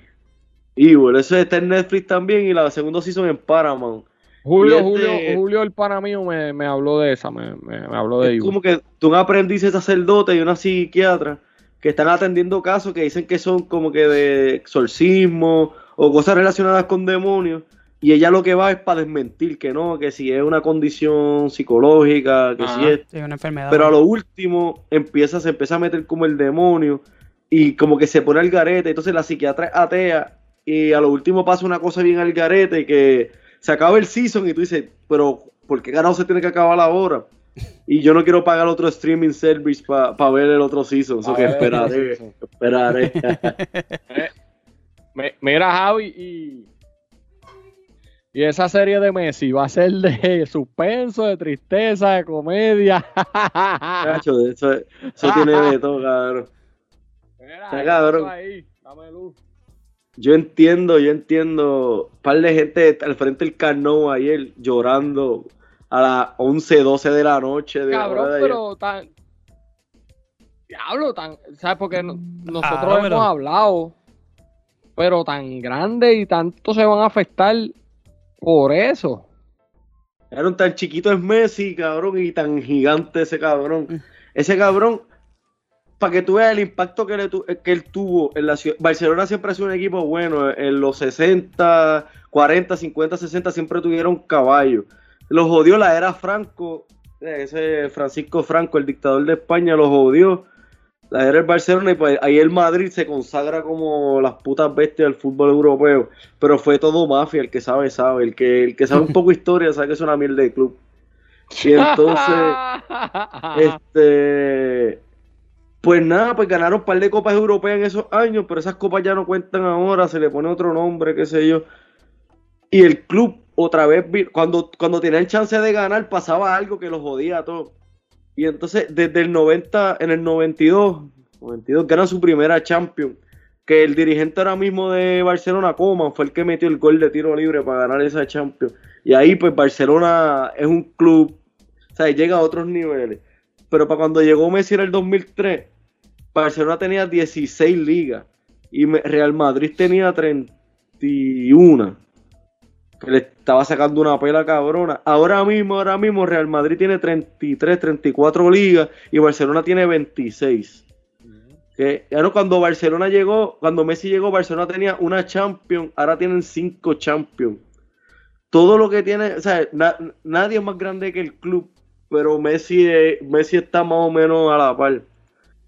Evil, eso está en Netflix también y la segunda season en Paramount. Julio, este- Julio, Julio, el pana mío, me, me habló de esa, me, me, me habló de Es Evil. como que tú un aprendiz de sacerdote y una psiquiatra que están atendiendo casos que dicen que son como que de exorcismo o cosas relacionadas con demonios. Y ella lo que va es para desmentir que no, que si es una condición psicológica, que si es Sí, una enfermedad. Pero a lo último empieza, se empieza a meter como el demonio y como que se pone al garete. Entonces la psiquiatra es atea y a lo último pasa una cosa bien al garete que se acaba el season y tú dices, pero ¿por qué carajo se tiene que acabar ahora? Y yo no quiero pagar otro streaming service para ver el otro season, eso que el esperaré, esperaré. Me- mira, Javi, y, y esa serie de Messi va a ser de suspenso, de tristeza, de comedia. Cacho, eso, eso tiene de todo, cabrón. Mira, Está ¿qué cabrón. ahí? Dame luz. Yo entiendo, yo entiendo. Un par de gente al frente del Carnot ayer llorando a las 11, 12 de la noche. De la Cabrón, de ayer. pero tan. Diablo, tan. ¿Sabes? Porque no- nosotros Claro, hemos pero- hablado. Pero tan grande y tanto se van a afectar por eso. Cabrón, tan chiquito es Messi, cabrón, y tan gigante ese cabrón. Mm. Ese cabrón, para que tú veas el impacto que, le tu- que él tuvo en la ciudad. Barcelona siempre ha sido un equipo bueno. En los 60, 40, 50, 60 siempre tuvieron caballo. Los jodió la era Franco. eh, Ese Francisco Franco, el dictador de España, los jodió. La era el Barcelona y pues ahí el Madrid se consagra como las putas bestias del fútbol europeo. Pero fue todo mafia, el que sabe, sabe. El que, el que sabe un poco de historia sabe que es una mierda de club. Y entonces, este, pues nada, pues ganaron un par de copas europeas en esos años, pero esas copas ya no cuentan ahora, se le pone otro nombre, qué sé yo. Y el club otra vez, cuando, cuando tenían chance de ganar, pasaba algo que los jodía a todos. Y entonces, desde el 90, en el 92, 92 ganan su primera Champions. Que el dirigente ahora mismo de Barcelona, Coman, fue el que metió el gol de tiro libre para ganar esa Champions. Y ahí, pues, Barcelona es un club, o sea, llega a otros niveles. Pero para cuando llegó Messi en el 2003, Barcelona tenía 16 ligas y Real Madrid tenía 31. Que le estaba sacando una pela cabrona. Ahora mismo, ahora mismo Real Madrid tiene 33, 34 ligas y Barcelona tiene 26. Que ya no cuando Barcelona llegó, cuando Messi llegó, Barcelona tenía una Champions, ahora tienen cinco Champions. Todo lo que tiene, o sea, na- nadie es más grande que el club, pero Messi, es- Messi está más o menos a la par.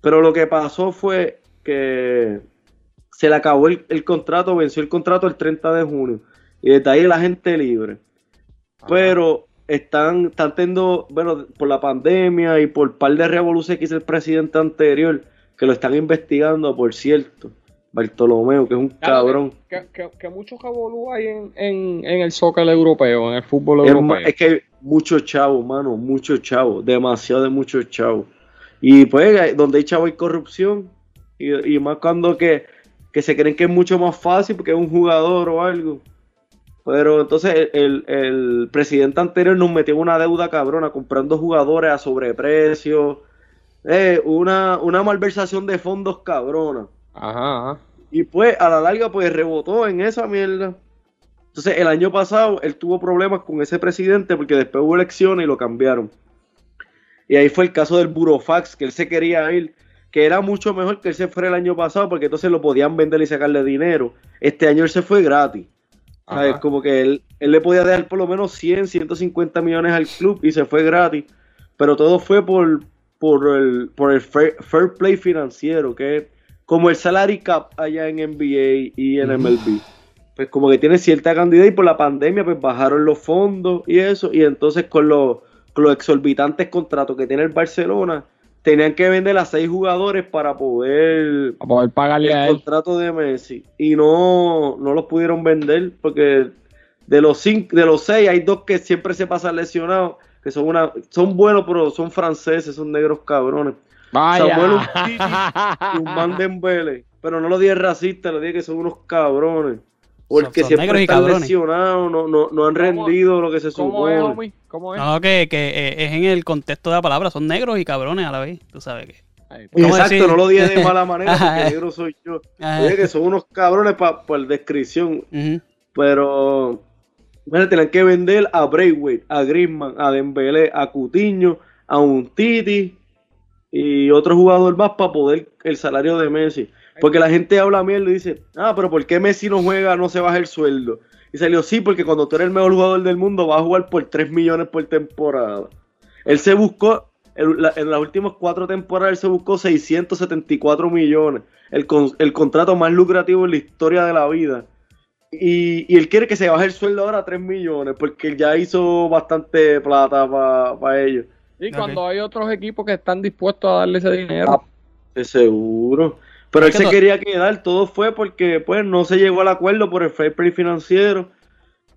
Pero lo que pasó fue que se le acabó el, el contrato, venció el contrato el 30 de junio. Y desde ahí la gente libre. Pero están, están teniendo, bueno, por la pandemia y por par de revoluciones que hizo el presidente anterior, que lo están investigando, por cierto. Bartolomeo, que es un Claro, cabrón. Que, que, que mucho revolú hay en, en, en el soccer europeo, en el fútbol Es, europeo. es que hay muchos chavos, mano, muchos chavos, demasiado de muchos chavos. Y pues, hay- donde hay chavos hay corrupción. Y, y más cuando que, que se creen que es mucho más fácil porque es un jugador o algo. Pero entonces el, el presidente anterior nos metió en una deuda cabrona comprando jugadores a sobreprecio. Eh, una, una malversación de fondos cabrona. Ajá, ajá. Y pues a la larga pues rebotó en esa mierda. Entonces el año pasado él tuvo problemas con ese presidente porque después hubo elecciones y lo cambiaron. Y ahí fue el caso del Burofax, que él se quería ir, que era mucho mejor que él se fuera el año pasado porque entonces lo podían vender y sacarle dinero. Este año él se fue gratis. ¿Sabes? Como que él, él le podía dar por lo menos 100, 150 millones al club y se fue gratis. Pero todo fue por, por el, por el fair, fair play financiero, que es como el salary cap allá en NBA y en MLB. pues como que tiene cierta cantidad y por la pandemia pues bajaron los fondos y eso, y entonces con los, con los exorbitantes contratos que tiene el Barcelona, tenían que vender a seis jugadores para poder A poder pagarle a el él. contrato de Messi y no, no los pudieron vender porque de los cinco, de los seis hay dos que siempre se pasan lesionados que son una son buenos pero son franceses son negros cabrones Vaya. Samuel y un man Dembele pero no lo dije racista lo dije que son unos cabrones porque Son- son siempre y están cabrones. lesionados no, no, no han ¿Cómo- rendido lo que se ¿Cómo es, supone homie? ¿Cómo es? No, que, que eh, es en el contexto de la palabra, son negros y cabrones a la vez, tú sabes que. Ahí está. ¿Cómo Exacto, decir? no lo dije de mala manera porque negro soy yo. Dije que son unos cabrones pa- por descripción. Ujú. Pero bueno, tenían que vender a Braithwaite, a Griezmann, a Dembélé, a Cutiño, a un Titi y otro jugador más para poder el salario de Messi. Porque la gente habla mierda y dice, ah, pero ¿por qué Messi no juega, no se baja el sueldo? Y salió, sí, porque cuando tú eres el mejor jugador del mundo vas a jugar por 3 millones por temporada. Él se buscó, en, la- en las últimas cuatro temporadas, él se buscó 674 millones. El, con- el contrato más lucrativo en la historia de la vida. Y, y él quiere que se baje el sueldo ahora a 3 millones, porque él ya hizo bastante plata para ellos. Y cuando hay otros equipos que están dispuestos a darle ese dinero. Ah, De seguro. Pero él se quería quedar, todo fue porque pues no se llegó al acuerdo por el fair play financiero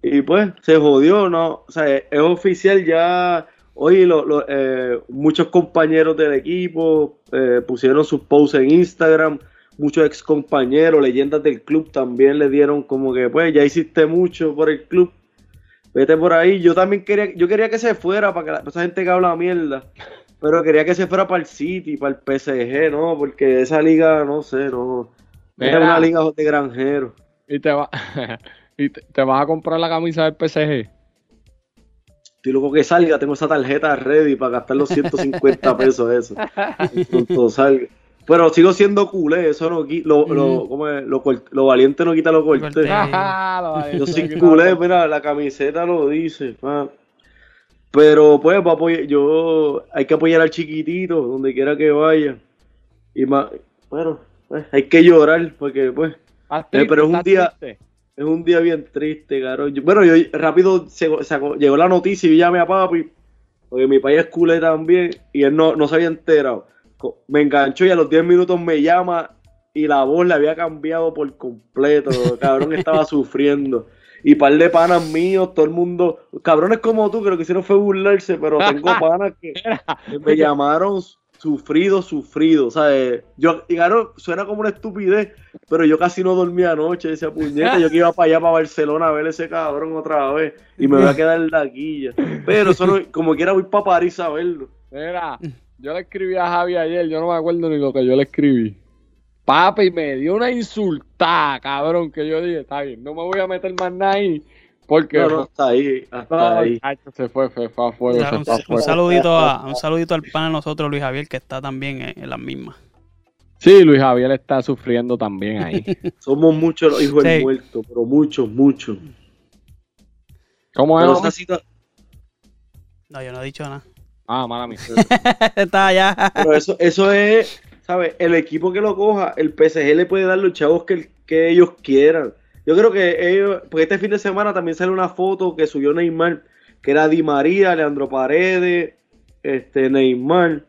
y pues se jodió, ¿no? O sea, es, es oficial ya, hoy lo- lo- eh, muchos compañeros del equipo eh, pusieron sus posts en Instagram, muchos ex compañeros, leyendas del club también le dieron como que pues ya hiciste mucho por el club, vete por ahí, yo también quería, yo quería que se fuera para que la, esa gente que habla mierda. Pero quería que se fuera para el City, para el PSG, ¿no? Porque esa liga, no sé, no. Es Mira. una liga de granjeros. Y te va y te, te vas a comprar la camisa del PSG. Estoy loco que salga, tengo esa tarjeta ready para gastar los 150 pesos eso. Salga. Pero sigo siendo culé, eso no quita, lo, lo. ¿cómo es? lo, lo valiente no quita lo. Cortés. Yo soy culé, mira, la camiseta lo dice. pa. Pero pues, pa apoyar, yo hay que apoyar al chiquitito, donde quiera que vaya. Y más, bueno, pues, hay que llorar, porque pues ¿Estás Eh, pero es un ¿Estás día- triste? es un día bien triste, caro. Yo- bueno, yo rápido se- llegó la noticia y yo llamé a papi, porque mi país es culé también, y él no, no se había enterado. Me enganchó y a los 10 minutos me llama y la voz le había cambiado por completo. Cabrón, estaba sufriendo. Y par de panas míos, todo el mundo, cabrones como tú, que lo que hicieron fue burlarse, pero tengo panas que, me llamaron sufrido, sufrido. ¿sabes? Yo, y claro, suena como una estupidez, pero yo casi no dormí anoche, esa puñeta. Yo que iba para allá, para Barcelona, a ver ese cabrón otra vez, y me voy a quedar en la guilla. Pero eso no, como quiera, voy para París a verlo. Mira, yo le escribí a Javi ayer, yo no me acuerdo ni lo que yo le escribí. Papi, me dio una insultada, cabrón, que yo dije, está bien, no me voy a meter más nada ahí, porque... No, no, hasta ahí, hasta No, ahí. se fue, se fue a Un, un- fue a un fuego. saludito a, un saludito al pan de nosotros, Luis Javier, que está también en, en las mismas. Sí, Luis Javier está sufriendo también ahí. Somos muchos los hijos del Sí. muerto, pero muchos, muchos. ¿Cómo es? esa cita- No, yo no he dicho nada. Ah, mala mía. está allá. Pero eso, eso es, ¿sabes? El equipo que lo coja, el PSG le puede dar los chavos que, ellos quieran. Yo creo que ellos, porque este fin de semana también sale una foto que subió Neymar, que era Di María, Leandro Paredes, este Neymar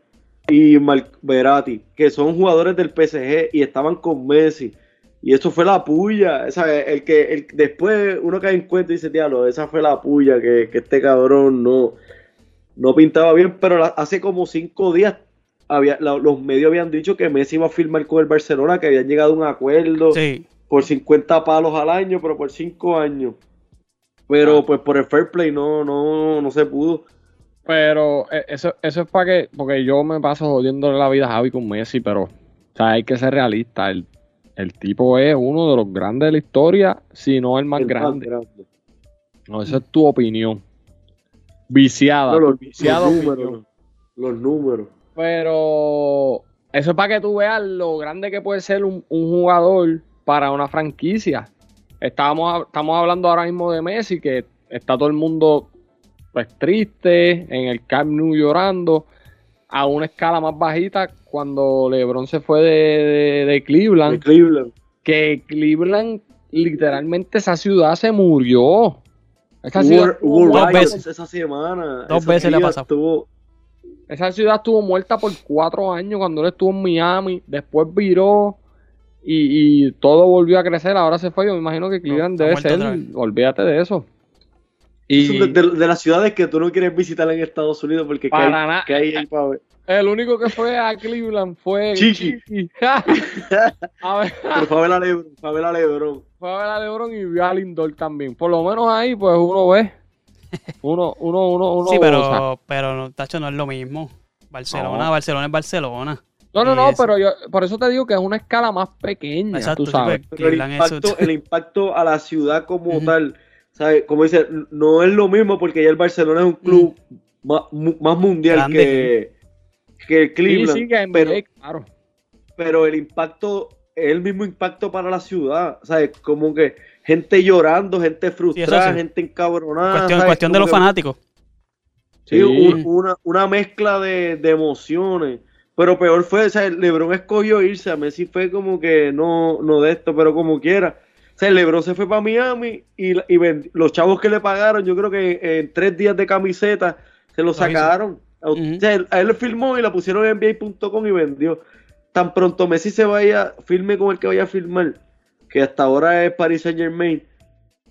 y Marc Verratti, que son jugadores del PSG y estaban con Messi. Y eso fue la puya, ¿sabes? El que el, después uno cae en cuenta y dice, diablo, esa fue la puya, que, que este cabrón no, no pintaba bien, pero hace como cinco días había, la- los medios habían dicho que Messi iba a firmar con el Barcelona, que habían llegado a un acuerdo Sí. por 50 palos al año, pero por 5 años. Pero Ah. pues por el fair play no, no, no se pudo. Pero eh, eso, eso es para que, porque yo me paso jodiéndole la vida a Javi con Messi, pero o sea, hay que ser realista. El, el tipo es uno de los grandes de la historia, si no el más El más grande. No, esa es tu opinión. Viciada, No, tu los, viciada los números. Los números. Pero eso es para que tú veas lo grande que puede ser un, un jugador para una franquicia. Estábamos, estamos hablando ahora mismo de Messi, que está todo el mundo pues triste, en el Camp Nou llorando, a una escala más bajita cuando LeBron se fue de, de- de De Cleveland, Cleveland. que Cleveland literalmente esa ciudad se murió. Esa Hubo, ciudad, hubo Dos veces. esa semana. Dos Esa veces le ha pasado. estuvo- esa ciudad estuvo muerta por cuatro años cuando él estuvo en Miami. Después viró y, y todo volvió a crecer. Ahora se fue. Yo me imagino que Cleveland debe ser. Olvídate de eso. Y de, de- de las ciudades que tú no quieres visitar en Estados Unidos porque Para ¿qué hay- nada. qué hay ahí para ver? el único que fue a Cleveland fue Chiqui. Chiqui. a ver, Pero fue a ver a Lebron, fue a ver a Lebron. fue a ver a LeBron y vio a Lindor también. Por lo menos ahí, pues uno ve. Uno, uno, uno, uno. Sí, pero, pero no, Tacho, no es lo mismo. Barcelona, No. Barcelona es Barcelona. No, no, no, pero yo, por eso te digo que es una escala más pequeña, Exacto, tú sí, sabes. pues, Pero el impacto, el impacto a la ciudad como tal, ¿sabes? Como dice, no es lo mismo porque ya el Barcelona es un club más, mu- más mundial Grande, que, que el Sí, Cleveland. sí, que en pero, NBA, claro. pero el impacto es el mismo impacto para la ciudad, ¿sabes? Como que gente llorando, gente frustrada, sí. gente encabronada. cuestión de los que- fanáticos. Sí, Sí. un- una, una mezcla de, de emociones. Pero peor fue, o sea, LeBron escogió irse, a Messi fue como que no, no de esto, pero como quiera. O sea, LeBron se fue para Miami y, y vend- los chavos que le pagaron, yo creo que en tres días de camiseta se lo sacaron. O sea, a él lo filmó y la pusieron en NBA.com y vendió. Tan pronto Messi se vaya, firme con el que vaya a firmar, que hasta ahora es Paris Saint Germain,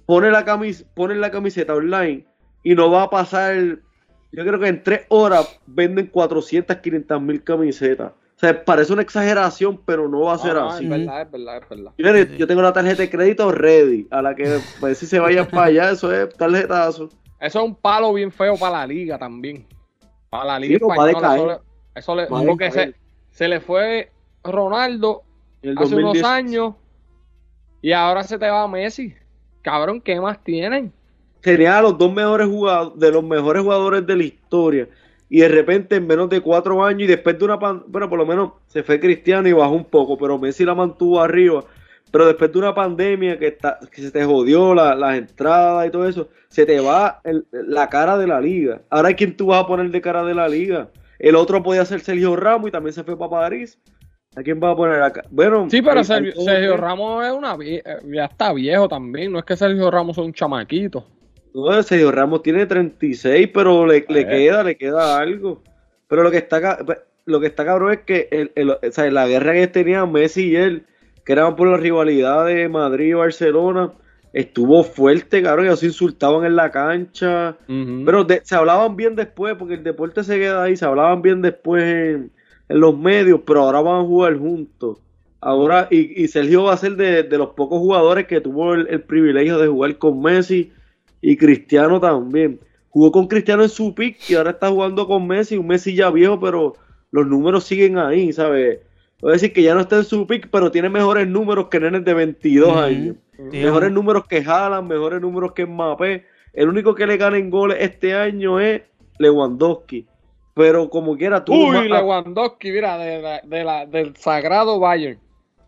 pone la, camis pone la camiseta online y no va a pasar, yo creo que en tres horas venden 400, 500 mil camisetas. O sea, parece una exageración, pero no va a ser no, así. es verdad, es verdad, es verdad. Yo, mire, yo tengo la tarjeta de crédito ready, a la que pues, si se vaya para allá, eso es tarjetazo. Eso es un palo bien feo para la liga también. Para la liga Sí. Eso le, eso le- porque se, se le fue Ronaldo hace unos 2010. años y ahora se te va Messi. Cabrón, ¿qué más tienen? tenía a los dos mejores jugadores, de los mejores jugadores de la historia. Y de repente, en menos de cuatro años, y después de una pan- bueno, por lo menos se fue Cristiano y bajó un poco, pero Messi la mantuvo arriba. Pero después de una pandemia que, está, que se te jodió la- las entradas y todo eso, se te va la cara de la liga. Ahora, ¿quién tú vas a poner de cara de la liga? El otro podía ser Sergio Ramos y también se fue para París. ¿A quién va a poner acá? Bueno, Sí, pero Sergio, Ramos es una vie- eh, ya está viejo también. No es que Sergio Ramos sea un chamaquito. No, Sergio Ramos tiene 36, pero le, le queda, le queda algo. Pero lo que está lo que está cabrón es que el, el- o sea, la guerra que tenía Messi y él, que eran por la rivalidad de Madrid y Barcelona, estuvo fuerte, cabrón, ellos se insultaban en la cancha. Pero de- se hablaban bien después, porque el deporte se queda ahí, se hablaban bien después en, en los medios, pero ahora van a jugar juntos. Ahora, y, y Sergio va a ser de, de los pocos jugadores que tuvo el, el privilegio de jugar con Messi y Cristiano también. Jugó con Cristiano en su pick y ahora está jugando con Messi, un Messi ya viejo, pero los números siguen ahí, ¿sabes? Voy a decir que ya no está en su pick, pero tiene mejores números que nenes de 22 Ujú. años. Mejores números que Haaland, mejores números que Mbappé. El único que le gana en goles este año es Lewandowski. Pero como quiera, tuvo Uy, más, Lewandowski, mira, de la- de la- del sagrado Bayern.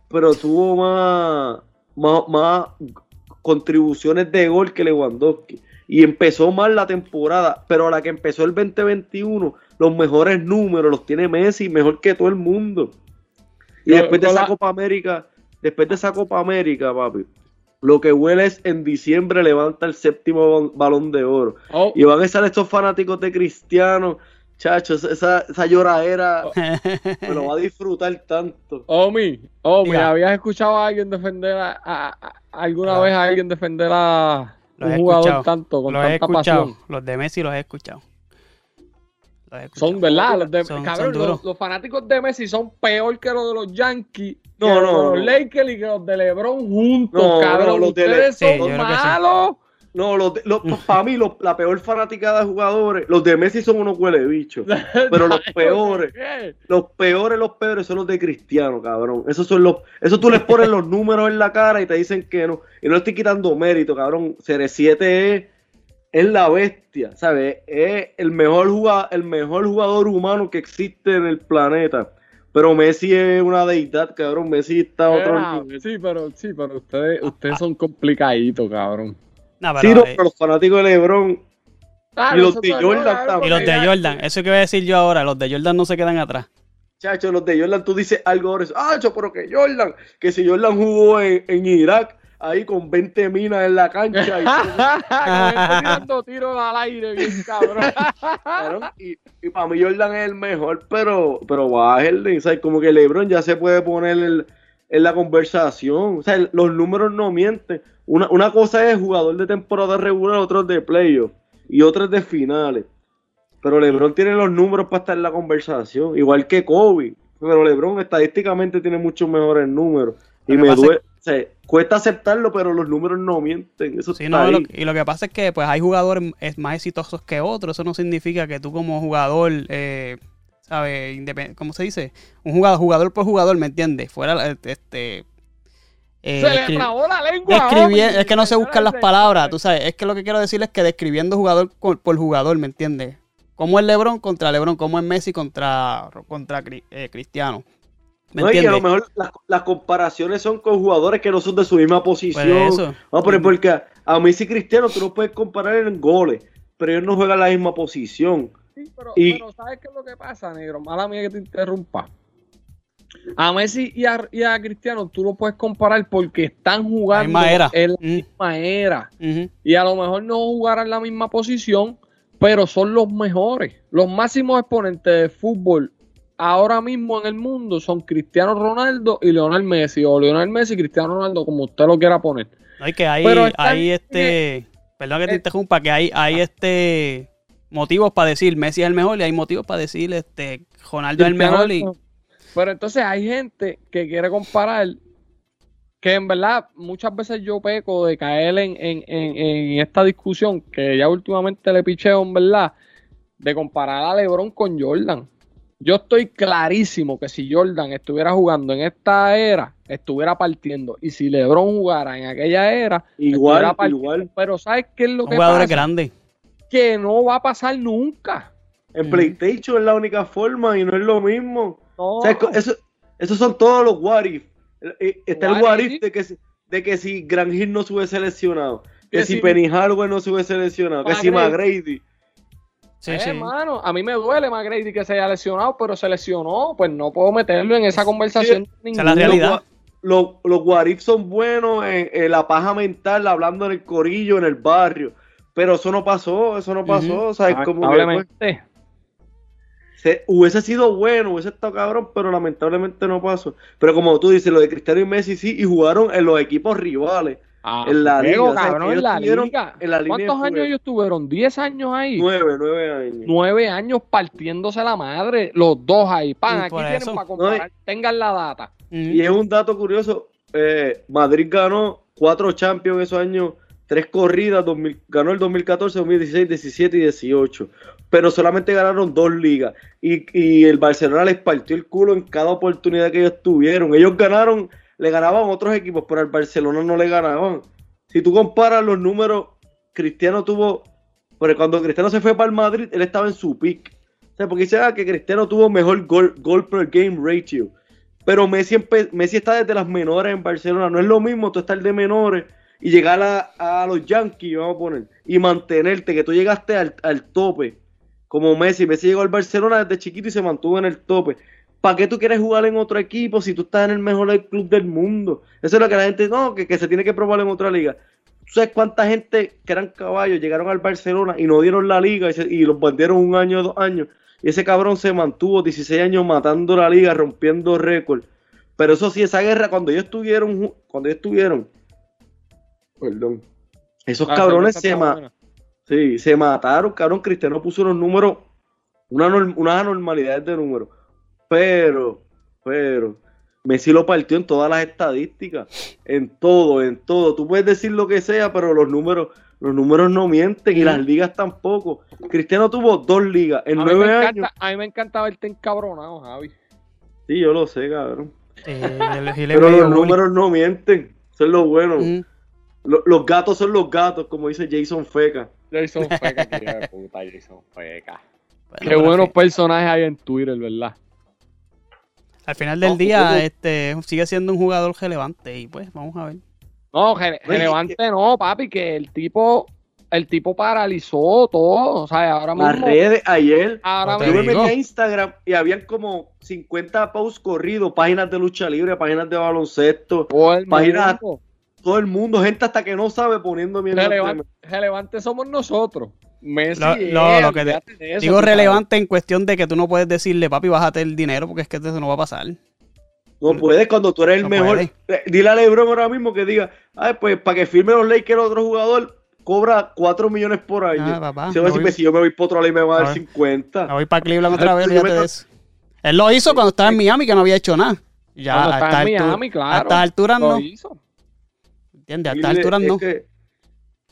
pero tuvo más, más, más contribuciones de gol que Lewandowski. Y empezó mal la temporada, pero a la que empezó el 2021, los mejores números los tiene Messi, mejor que todo el mundo. Y Yo- después de esa la- Copa América, después de esa Copa América, papi, lo que huele es en diciembre levanta el séptimo ba- balón de oro. Oh, Y van a estar estos fanáticos de Cristiano, chachos, esa, esa lloradera me lo va a disfrutar tanto. Omi, Omi, Diga. ¿habías escuchado a alguien defender a, a- a- alguna Ah. vez a alguien defender a Lo un jugador escuchado. tanto, con los he tanta escuchado. pasión? Los de Messi los he escuchado. Los he escuchado. Son, ¿verdad? Los de, Son- cabrón, los, los fanáticos de Messi son peor que los de los Yankees, No, que no, los de los no. Lakers y que los de LeBron juntos, No, cabrón. no, los de Ustedes Sí, son sí. malos. No, los, para mí, los- la peor fanaticada de jugadores, los de Messi son unos huele bichos. Pero los peores, los peores, los peores son los de Cristiano, cabrón. Esos son los, eso tú les pones los números en la cara y te dicen que no. Y no estoy quitando mérito, cabrón. CR7 es, es la bestia, ¿sabes? Es el mejor, jugador, el mejor jugador humano que existe en el planeta. Pero Messi es una deidad, cabrón. Messi está otro Era, sí, pero sí, pero ustedes, ustedes son complicaditos, cabrón. No, pero, Sí, no, eh, pero los fanáticos de LeBron Ah, Y los de Jordan también. y los de Jordan, eso que voy a decir yo ahora, los de Jordan no se quedan atrás. Chacho, los de Jordan, tú dices algo ahora, ah, pero que Jordan, que si Jordan jugó en, en Irak, ahí con 20 minas en la cancha. Y, tirando tiros al aire, bien cabrón. y, y para mí Jordan es el mejor, pero, pero bájenle, sea, como que LeBron ya se puede poner el- en la conversación. O sea, los números no mienten. Una, una cosa es jugador de temporada regular, otro es de playoff y otro es de finales. Pero LeBron tiene los números para estar en la conversación, igual que Kobe. Pero LeBron estadísticamente tiene muchos mejores números. Y me duele, o sea, cuesta aceptarlo, pero los números no mienten. Eso Sí, está no, lo- ahí. y lo que pasa es que pues hay jugadores es- más exitosos que otros. Eso no significa que tú como jugador, eh, ¿sabes? ¿Cómo se dice? Un jugador, jugador por jugador, ¿me entiendes? Fuera, eh, este... eh, Se le trabó la lengua. es que no se buscan las palabras, tú sabes. Es que lo que quiero decir es que describiendo jugador por, jugador, ¿me entiendes? Como es LeBron contra LeBron, como es Messi contra, contra eh, Cristiano. ¿Me No, y a lo mejor las, las comparaciones son con jugadores que no son de su misma posición. Pues eso. Vamos a poner, porque a, a Messi y Cristiano tú no puedes comparar en goles, pero ellos no juegan la misma posición. Sí, pero, Y- pero ¿sabes qué es lo que pasa, negro? Mala mía que te interrumpa. A Messi y a, y a Cristiano tú lo puedes comparar porque están jugando era. en la Mm. misma era. Y a lo mejor no jugarán la misma posición, pero son los mejores. Los máximos exponentes de fútbol ahora mismo en el mundo son Cristiano Ronaldo y Leonel Messi. O Leonel Messi y Cristiano Ronaldo, como usted lo quiera poner. No, hay que hay, este. Perdón que te eh, interrumpa, que hay, hay este motivos para decir Messi es el mejor y hay motivos para decir este Ronaldo es el mejor y. Pero entonces hay gente que quiere comparar que en verdad muchas veces yo peco de caer en, en, en, en esta discusión que ya últimamente le picheo en verdad de comparar a LeBron con Jordan. Yo estoy clarísimo que si Jordan estuviera jugando en esta era, estuviera partiendo. Y si LeBron jugara en aquella era, Igual, igual. Pero ¿sabes qué es lo son que pasa? grandes. Que no va a pasar nunca. En. PlayStation es la única forma y no es lo mismo. No. O sea, eso, esos son todos los what if. Eh, Está el What what if. if de que, si- de que si Gran Hill no se hubiese seleccionado, que, Que si si- Penny Hardware no se hubiese seleccionado, que si McGrady. Sí, Eh, sí. mano, a mí me duele McGrady que se haya lesionado, pero se lesionó, pues no puedo meterlo en esa conversación. Esa es la ninguna. realidad. Los, los, los what if son buenos en, en la paja mental, hablando en el corillo, en el barrio. Pero eso no pasó, eso no pasó. o sea, es como que, pues. Se- hubiese sido bueno, hubiese estado cabrón, pero lamentablemente no pasó. Pero como tú dices, lo de Cristiano y Messi sí, y jugaron en los equipos rivales. Ah, en la liga, o sea, cabrón, que en ellos la tuvieron liga. en la línea de ¿Cuántos años ellos tuvieron? ¿10 años ahí? Nueve, nueve años. Nueve años partiéndose la madre, los dos ahí. Pan, aquí tienen eso. para comparar. Tengan la data. Y es un dato curioso, eh, Madrid ganó cuatro Champions esos años, tres corridas, 2000 ganó el 2014, 2016, 17 y 18, pero solamente ganaron dos ligas y, el Barcelona les partió el culo en cada oportunidad que ellos tuvieron. Ellos ganaron, le ganaban otros equipos, pero al Barcelona no le ganaban. Si tú comparas los números, Cristiano tuvo, pero cuando Cristiano se fue para el Madrid, él estaba en su peak. O sea, porque dice ah, que Cristiano tuvo mejor gol, gol per game ratio. Pero Messi, Messi está desde las menores en Barcelona. No es lo mismo tú estar de menores y llegar a, a los Yankees, vamos a poner, y mantenerte, que tú llegaste al, al tope. Como Messi. Messi llegó al Barcelona desde chiquito y se mantuvo en el tope. ¿Para qué tú quieres jugar en otro equipo si tú estás en el mejor club del mundo? Eso es lo que la gente, no, que, que se tiene que probar en otra liga. ¿Tú sabes cuánta gente que eran caballos llegaron al Barcelona y no dieron la liga y, se- los vendieron un año, dos años? Y ese cabrón se mantuvo 16 años matando la liga, rompiendo récord. Pero eso sí, esa guerra, cuando ellos estuvieron, cuando ellos estuvieron, perdón, esos La cabrones se, ma- sí, se mataron, cabrón. Cristiano puso unos números, una norm- unas anormalidades de números. Pero, pero, Messi lo partió en todas las estadísticas, en todo, en todo. Tú puedes decir lo que sea, pero los números, los números no mienten y las ligas tampoco. Cristiano tuvo dos ligas en A mí, me nueve años. encanta, a mí me encanta verte encabronado, Javi. Sí, yo lo sé, cabrón. Sí, el- el- el Pero los números no mienten. Eso es lo bueno. Ujú. Lo- los gatos son los gatos, como dice Jason Feca. Jason Feca, hijo de puta, Jason Feca. Bueno, Qué buenos personajes hay en Twitter, ¿verdad? al final del No, día, ¿cómo? este sigue siendo un jugador relevante y pues vamos a ver. No, relevante no, papi, que el tipo, el tipo paralizó todo. O sea, ahora Las mismo. redes ayer. Ahora Yo me metí a Instagram y habían como 50 posts corridos, páginas de lucha libre, páginas de baloncesto, todo el páginas- mundo. Todo el mundo, gente hasta que no sabe poniendo mierda. Relevante, relevante somos nosotros. Messi, Lo- lo- lo que te- eso, Digo relevante en cuestión de que tú no puedes decirle, papi, bájate el dinero porque es que eso no va a pasar. No puedes cuando tú eres el No mejor. puede. Eh, Dile a LeBron ahora mismo que diga, ay, pues para que firme los Lakers otro jugador cobra 4 millones por año. Ah, papá, Se va a decir, voy- si yo me voy por otro lado y me va a dar Ah. 50. Me voy para Cleveland otra vez, Yo me olvídate de eso. Él lo hizo cuando estaba en Miami, que no había hecho nada. Ya Cuando a estaba estas en Miami, claro. a estas alturas Lo no. hizo. ¿Entiendes? A Y estas alturas no. que-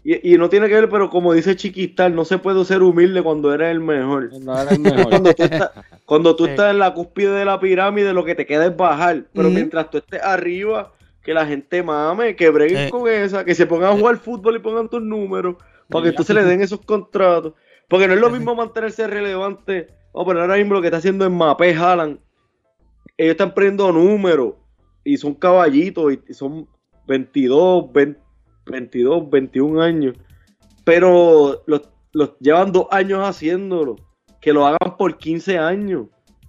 y, y no tiene que ver, pero como dice Chiquistar, no se puede ser humilde cuando eres el mejor. No era el mejor. Cuando tú estás, cuando tú Sí. estás en la cúspide de la pirámide, lo que te queda es bajar. Pero mientras tú estés arriba, que la gente mame, que breguen Sí. con esa, que se pongan a jugar fútbol y pongan tus números, para que entonces le den esos contratos. Porque no es lo mismo mantenerse relevante. Oh, pero ahora mismo lo que está haciendo en Mapé Haaland, ellos están perdiendo números y son caballitos y son 22, 20 22, 21 años. Pero los, los llevan dos años haciéndolo. Que lo hagan por 15 años.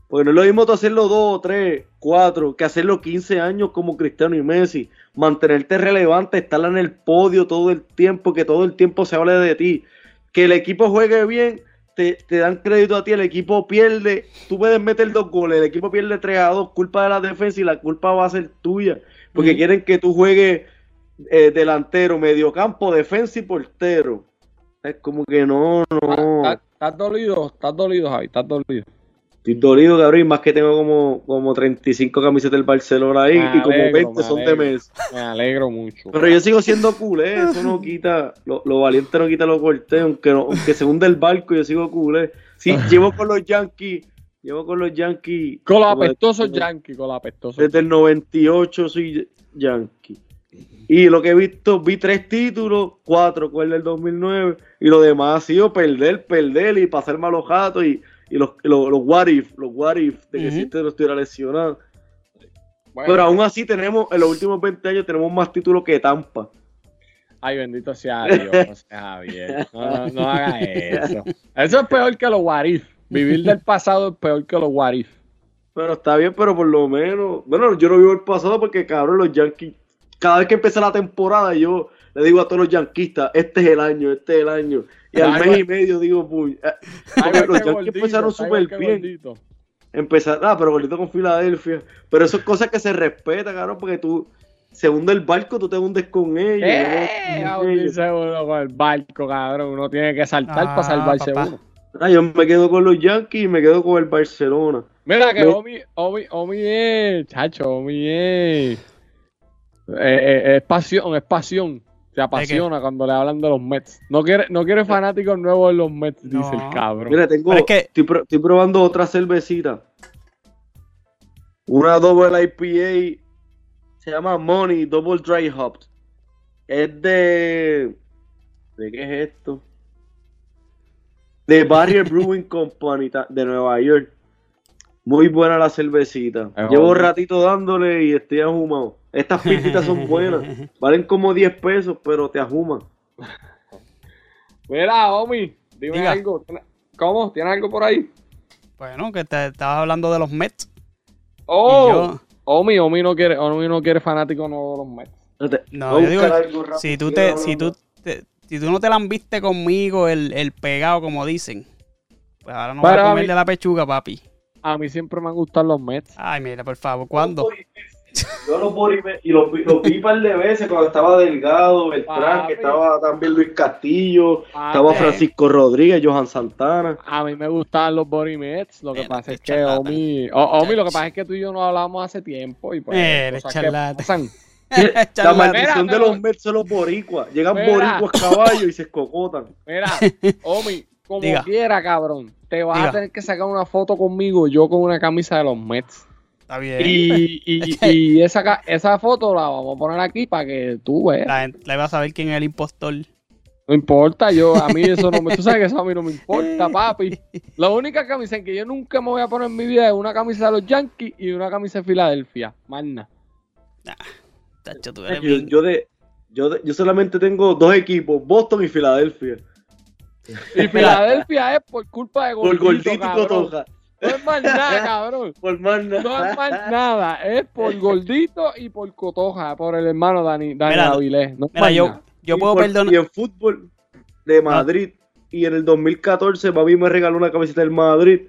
Porque no es lo mismo tú hacerlo 2, 3, 4, que hacerlo 15 años como Cristiano y Messi. Mantenerte relevante, estar en el podio todo el tiempo, que todo el tiempo se hable de ti. Que el equipo juegue bien, te, te dan crédito a ti, el equipo pierde, tú puedes meter dos goles, el equipo pierde 3 a 2, culpa de la defensa y la culpa va a ser tuya. Porque quieren que tú juegues eh, delantero, mediocampo, defensa y portero. Es como que no, no. ¿Estás estás dolido? ¿Estás dolido, Javi? ¿Estás dolido? Estoy dolido, y más que tengo como, como 35 camisetas del Barcelona ahí Me y como alegro, 20 me son de mes. Me alegro mucho. Pero yo sigo siendo culé, eso no quita, lo, lo valiente no quita lo cortés, aunque, no- aunque se hunde el barco, yo sigo culé. Sí, llevo con los Yankees, llevo con los Yankees. Con los apestosos Yankees, con los apestosos. Desde el 98 soy Yankee. Y lo que he visto, vi tres títulos, cuatro con el del 2009, y lo demás ha sido perder, perder y pasar malos gatos y, y los, los, los what if, los what if de que Ujú. si este no estuviera lesionado. Bueno, Pero aún así tenemos, en los últimos 20 años tenemos más títulos que Tampa. Ay, bendito sea Dios, Javier. No, no, no haga eso. Eso es peor que los Warif. Vivir del pasado es peor que los Warif. Pero está bien, pero por lo menos. Bueno, yo no vivo el pasado porque, cabrón, los Yankees. Cada vez que empieza la temporada, yo le digo a todos los yanquistas: Este es el año, este es el año. Y al mes y medio digo: porque los Yankees empezaron súper bien. gordito. Empezar, ah, pero gordito con Filadelfia. Pero eso es cosas que se respeta, cabrón, porque tú. Se hunde el barco, tú te hundes con ellos. ¡Eh! con ellos. uno con el barco, cabrón. Uno tiene que saltar Ah, para salvarse papá. uno. Ah, yo me quedo con los Yankees y me quedo con el Barcelona. Mira que Me- Omi, Omi, Omi es, chacho, Omi es, eh, eh, es pasión, es pasión. Se apasiona cuando le hablan de los Mets. No quiere, no quiere fanáticos nuevos de los Mets, dice No. el cabrón. Mira, tengo, es que- estoy, pro- estoy probando otra cervecita. Una double IPA. Se llama Money Double Dry Hopped. Es de. ¿De qué es esto? De Barrier Brewing Company de Nueva York. Muy buena la cervecita. Es Llevo un ratito dándole y estoy ahumado. Estas pintitas son buenas. Valen como 10 pesos, pero te ajuman. Mira, Omi, dime Diga. algo. ¿Tiene- ¿Cómo? ¿Tienes algo por ahí? Bueno, que te estabas hablando de los Mets. Oh, yo- Omi, Omi no quiere, Omi no quiere fanático nuevo de los Mets. No, yo digo, buscar algo rápido. si tú te, si tú te- si tú no te la han viste conmigo el, el pegado, como dicen, pues ahora no vas Pero a comerle mí- la pechuga, papi. A mí siempre me han gustado los Mets. Ay, mira, por favor, ¿cuándo? Yo los vi, y los, vi- los vi un par de veces cuando estaba Delgado, Beltrán, que estaba también Luis Castillo, Papi. estaba Francisco Rodríguez, Johan Santana. A mí me gustaban los Body Mets. Lo que Mira, pasa es que. Omi, o- Omi, lo que pasa es que tú y yo no hablamos hace tiempo y pues Eres cosas que charlatán. pasan. La maldición de los Mets son los boricuas. Llegan Mira. boricuas caballos y se escocotan. Mira, Omi, como Diga. quiera, cabrón, te vas Diga. a tener que sacar una foto conmigo, yo con una camisa de los Mets. Está bien. Y, esa, esa foto la vamos a poner aquí para que tú veas. La gente le va a saber quién es el impostor. No importa, yo, a mí eso no me, tú sabes que eso a mí no me importa, papi. La única camisa en que yo nunca me voy a poner en mi vida es una camisa de los Yankees y una camisa de Filadelfia. Más nada. Tacho, tú eres Yo, bien- yo de, yo, de- yo solamente tengo dos equipos, Boston y Filadelfia. Y Filadelfia es por culpa de Por Gordito, gordito y cabrón. cotoja. No es más nada, cabrón. Por más No es más nada. Es por gordito y por cotoja, por el hermano Dani, Dani Mira, Avilés. No es Mira, más yo, nada. yo Y puedo por- perdonar. Y en fútbol de Madrid. Y en el 2014, papi me regaló una camiseta del Madrid.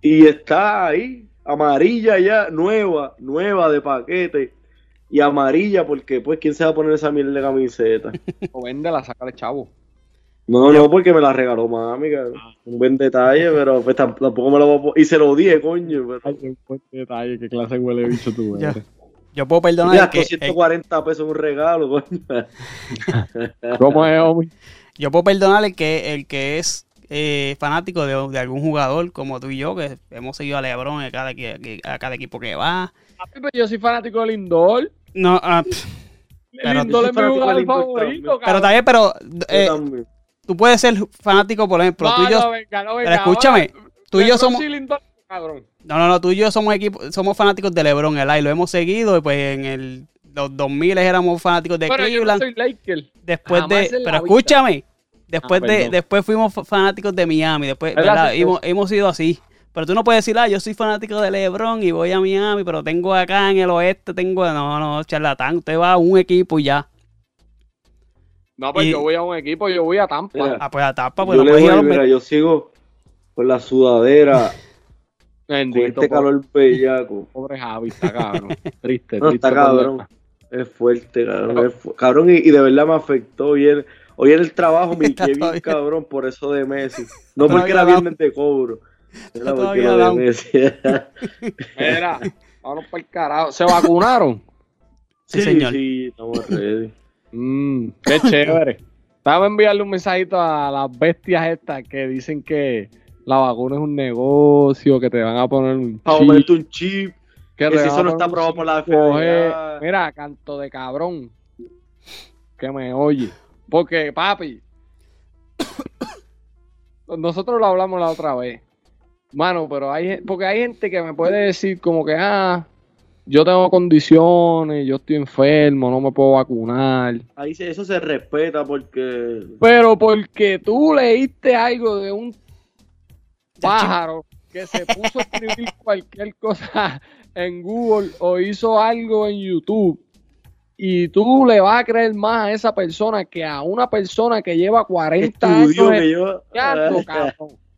Y está ahí, amarilla ya, nueva, nueva de paquete. Y amarilla, porque pues, ¿quién se va a poner esa mierda de camiseta? O véndela, sácale chavo. No, no, porque me la regaló mami, cabrón. Un buen detalle, pero pues tam- tampoco me lo voy a poner. Y se lo dije, coño. Pero... Ay, qué buen detalle, qué clase de huele bicho tú Ya. eres. Yo puedo perdonar Mira, el que, el- 140 pesos un regalo, coño. ¿Cómo es, homie? yo puedo perdonar el que, el que es eh, fanático de, de algún jugador como tú y yo, que hemos seguido a LeBron a cada, a cada equipo que va. Yo soy fanático de Lindor. No, ah, pff, Pero Lindor yo es soy mi de jugador favorito, también. pero cabrón. también, pero eh, Yo tú puedes ser fanático, por ejemplo, No, tú y yo, no, venga, no, venga, pero escúchame, ahora, tú y yo somos, sí, Lindor, cabrón. no, no, no, tú y yo somos equipo, somos fanáticos de LeBron, el y lo hemos seguido, y pues en el, los 2000 éramos fanáticos de Pero yo no Cleveland. soy Laker. después Jamás de, en la pero escúchame, después Ah, de, después fuimos fa- fanáticos de Miami, después, ¿Verdad? Hemos, hemos sido así. Pero tú no puedes decir, ah, yo soy fanático de LeBron y voy a Miami, pero tengo acá en el oeste, tengo, no, no, charlatán, usted va a un equipo y ya. No, pues Y- yo voy a un equipo, yo voy a Tampa. Mira, Ah, pues a tapa, pues yo no le puedes ir a voy, los mira, Mets. yo sigo con la sudadera, con Bendito, este pobre, calor bellaco. pobre Javi, está cabrón. Triste, No, triste. está cabrón. Es fuerte, cabrón. es fu- cabrón, y, y de verdad me afectó. Hoy en, hoy en el trabajo me hinché bien cabrón por eso de Messi. No porque era viernes de cobro. Todavía down. Mira, vámonos para el carajo. ¿Se vacunaron? Sí, señor. Sí, estamos ready. Mmm, qué chévere. Vamos a enviarle un mensajito a las bestias estas que dicen que la vacuna es un negocio, que te van a poner un Vamos a chip, ponerte un chip. que si eso no está aprobado por la 5G. FDA. Mira, canto de cabrón. Que me oye. Porque, papi, nosotros lo hablamos la otra vez. Mano, pero hay porque hay gente que me puede decir como que, ah, yo tengo condiciones, yo estoy enfermo, no me puedo vacunar. Ahí se- eso se respeta porque. Pero porque tú leíste algo de un pájaro que se puso a escribir cualquier cosa en Google o hizo algo en YouTube y tú le vas a creer más a esa persona que a una persona que lleva 40 Estudió años que yo. cabrón.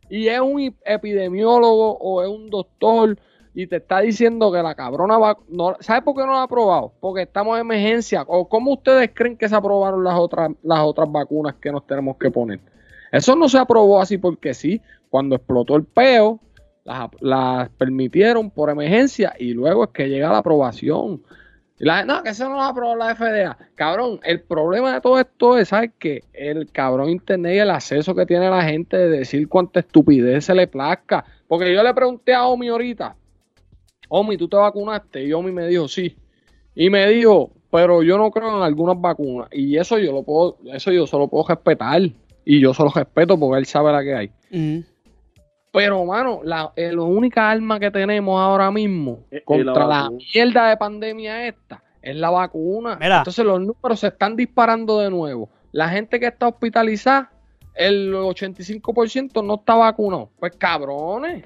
Y es un ep- epidemiólogo o es un doctor y te está diciendo que la cabrona va... No, ¿Sabes por qué no la ha aprobado? Porque estamos en emergencia. ¿O cómo ustedes creen que se aprobaron las otras, las otras vacunas que nos tenemos que poner? Eso no se aprobó así porque sí. Cuando explotó el peo, las, las permitieron por emergencia y luego es que llega la aprobación. La, no, que eso no lo aprobó la FDA. Cabrón, el problema de todo esto es, ¿sabes qué? El cabrón internet y el acceso que tiene la gente de decir cuánta estupidez se le plazca. Porque yo le pregunté a Omi ahorita, Omi, ¿tú te vacunaste? Y Omi me dijo, sí. Y me dijo, pero yo no creo en algunas vacunas. Y eso yo lo puedo, eso yo solo puedo respetar. Y yo solo respeto porque él sabe la que hay. Ujú. Pero, mano, la, eh, la única arma que tenemos ahora mismo Es- es contra la mierda de pandemia esta es la vacuna. Mira. Entonces los números se están disparando de nuevo. La gente que está hospitalizada, el 85% no está vacunado. Pues cabrones.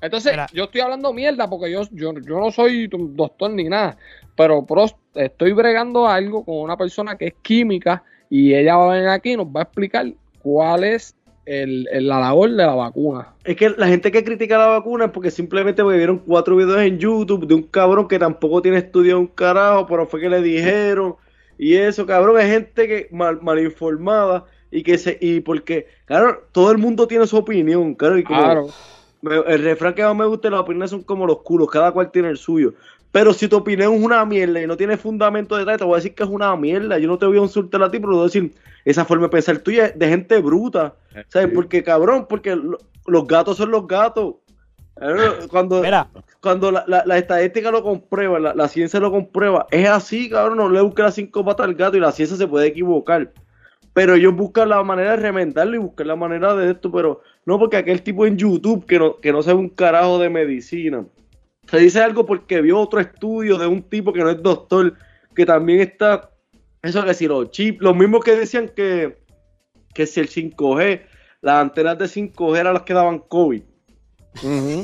Entonces, Mira. yo estoy hablando mierda porque yo, yo, yo no soy doctor ni nada. Pero pros- estoy bregando algo con una persona que es química y ella va a venir aquí y nos va a explicar cuál es el, el- la labor de la vacuna. Es que la gente que critica la vacuna es porque simplemente porque vieron cuatro videos en YouTube de un cabrón que tampoco tiene estudiado un carajo, pero fue que le dijeron. Y eso, cabrón, es gente que mal, mal informada y que se. Y porque, claro, todo el mundo tiene su opinión, claro. Y como Claro. me- el refrán que más me gusta, las opiniones son como los culos, cada cual tiene el suyo. Pero si tu opinión es una mierda y no tiene fundamento detrás, te voy a decir que es una mierda. Yo no te voy a insultar a ti, pero te voy a decir, esa forma de pensar tuya es de gente bruta. ¿Sabes? Porque, cabrón, porque lo- los gatos son los gatos. Eh, Cuando, Mira, cuando la, la- la estadística lo comprueba, la, la ciencia lo comprueba, es así, cabrón, no le busques las cinco patas al gato y la ciencia se puede equivocar. Pero ellos buscan la manera de remendarlo y buscan la manera de esto, pero no porque aquel tipo en YouTube que no, que no sabe un carajo de medicina. Se dice algo porque vio otro estudio de un tipo que no es doctor, que también está, eso que si los chips, los mismos que decían que, que si el 5G, las antenas de 5G eran las que daban COVID.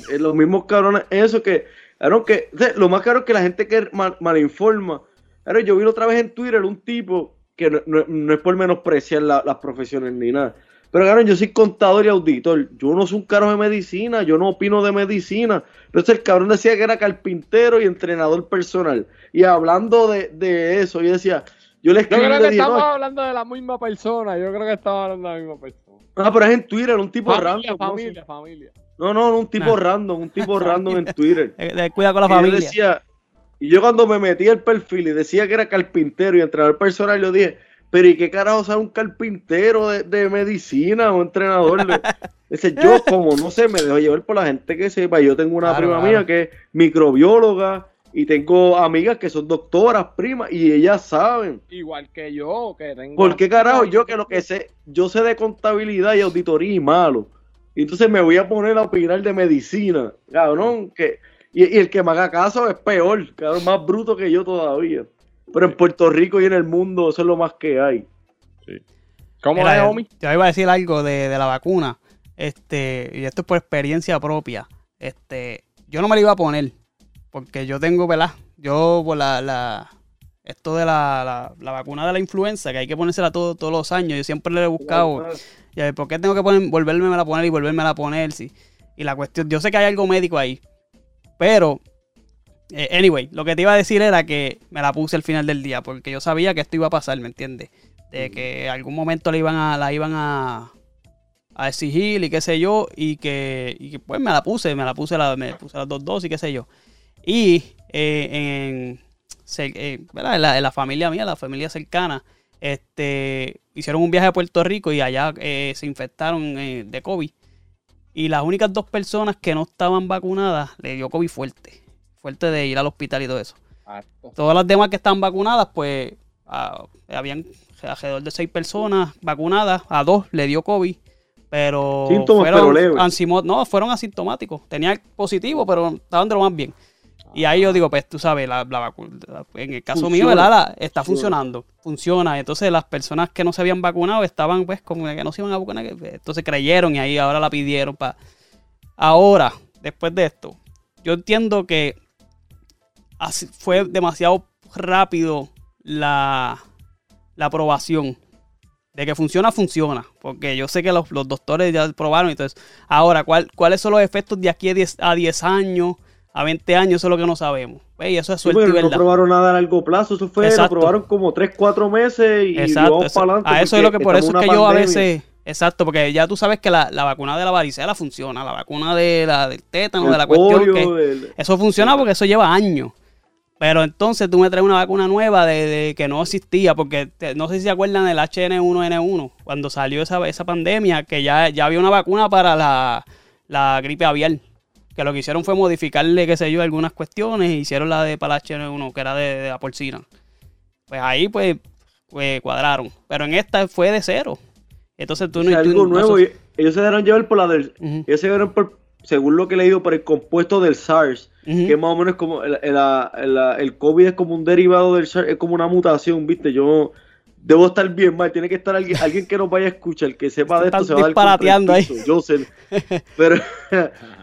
Eh, los mismos cabrones, eso que, claro, que lo más caro es que la gente que mal, malinforma. Claro, yo vi otra vez en Twitter un tipo que no, no- no es por menospreciar la- las profesiones ni nada. Pero claro, yo soy contador y auditor. Yo no soy un carajo de medicina, yo no opino de medicina. Entonces el cabrón decía que era carpintero y entrenador personal. Y hablando de, de eso, yo decía, yo le Yo escribí y creo que dije, estamos no, hablando de la misma persona. Yo creo que estamos hablando de la misma persona. ah, pero es en Twitter, un tipo Familia, random. no familia, familia. No, no, no, un tipo Nah. random, un tipo random en Twitter. Eh, Cuida con la Y yo familia. decía, y yo cuando me metí al perfil y decía que era carpintero y entrenador personal, yo dije, pero ¿y qué carajo sabe un carpintero de, de medicina o entrenador? de-?" Dice, yo como no sé, me dejo llevar por la gente que sepa. Yo tengo una Claro, prima claro. mía que es microbióloga y tengo amigas que son doctoras, primas, y ellas saben. Igual que yo, que tengo. ¿Por qué carajo yo que lo que sé, yo sé de contabilidad y auditoría y malo? Y entonces me voy a poner a opinar de medicina, cabrón, que y, y el que me haga caso es peor, cabrón, más bruto que yo todavía. Pero en Puerto Rico y en el mundo eso es lo más que hay. ¿Cómo Mira, es, homie? Yo iba a decir algo de, de la vacuna. Este, y esto es por experiencia propia. Este, yo no me la iba a poner. Porque yo tengo, ¿verdad? Yo por la, la esto de la, la, la vacuna de la influenza, que hay que ponérsela todo, todos los años. Yo siempre le he buscado. Y a ver, ¿por qué tengo que poner, volverme a poner y volverme a poner? Sí. Y la cuestión, yo sé que hay algo médico ahí. Pero, eh, anyway, lo que te iba a decir era que me la puse al final del día. Porque yo sabía que esto iba a pasar, ¿me entiendes? De que en algún momento la iban a, la iban a, a exigir y qué sé yo. Y que, y que, pues me la puse, me la puse, la, me puse las dos dosis, qué sé yo. Y eh, en, se- eh, ¿verdad? En, la, en la familia mía, la familia cercana, este, hicieron un viaje a Puerto Rico y allá eh, se infectaron de COVID. Y las únicas dos personas que no estaban vacunadas le dio COVID fuerte. Fuerte de ir al hospital y todo eso. Todas las demás que estaban vacunadas, pues ah, habían alrededor de seis personas vacunadas. A dos le dio COVID. Pero Síntomas, fueron pero leves. ansimo- no, fueron asintomáticos. Tenían positivo, pero estaban de lo más bien. Y ahí yo digo, pues tú sabes, la, la la- en el caso mío. ¿verdad? La- está Funciona. funcionando, funciona. Entonces las personas que no se habían vacunado estaban pues como que no se iban a vacunar. que- Entonces creyeron y ahí ahora la pidieron para... Ahora, después de esto, yo entiendo que así- fue demasiado rápido la, la aprobación. De que funciona, funciona. Porque yo sé que los, los doctores ya probaron. Entonces, ahora, ¿cuál, ¿cuáles son los efectos de aquí a 10, a 10 años, a 20 años? Eso es lo que no sabemos. Y eso es Sí, suerte y no verdad. probaron nada a largo plazo, eso fue, Exacto. lo probaron como 3, 4 meses y, y Exacto. vamos para adelante. a eso es lo que por eso es que en yo a pandemia. veces. Exacto, porque ya tú sabes que la, la vacuna de la varicela funciona. La vacuna de la, del tétano, El de la cuestión. polio, que, el- Eso funciona porque eso lleva años. Pero entonces tú me traes una vacuna nueva de, de que no existía, porque te- no sé si se acuerdan del HN1N1, cuando salió esa, esa pandemia, que ya, ya había una vacuna para la, la gripe aviar. Que lo que hicieron fue modificarle, qué sé yo, algunas cuestiones e hicieron la de para la HN1, que era de, de la porcina. Pues ahí pues, pues cuadraron. Pero en esta fue de cero. Entonces tú o no... sea, tú- algo no- nuevo. ellos se dejaron llevar por la del. Ellos se dejaron por, según lo que he leído, por el compuesto del SARS. Ujú. Que más o menos como el, el, el- el COVID es como un derivado del SARS, es como una mutación, ¿viste? Yo debo estar bien mal, tiene que estar alguien, alguien que nos vaya a escuchar, que sepa de esto, Están se va a dar el ahí. Yo sé. Pero,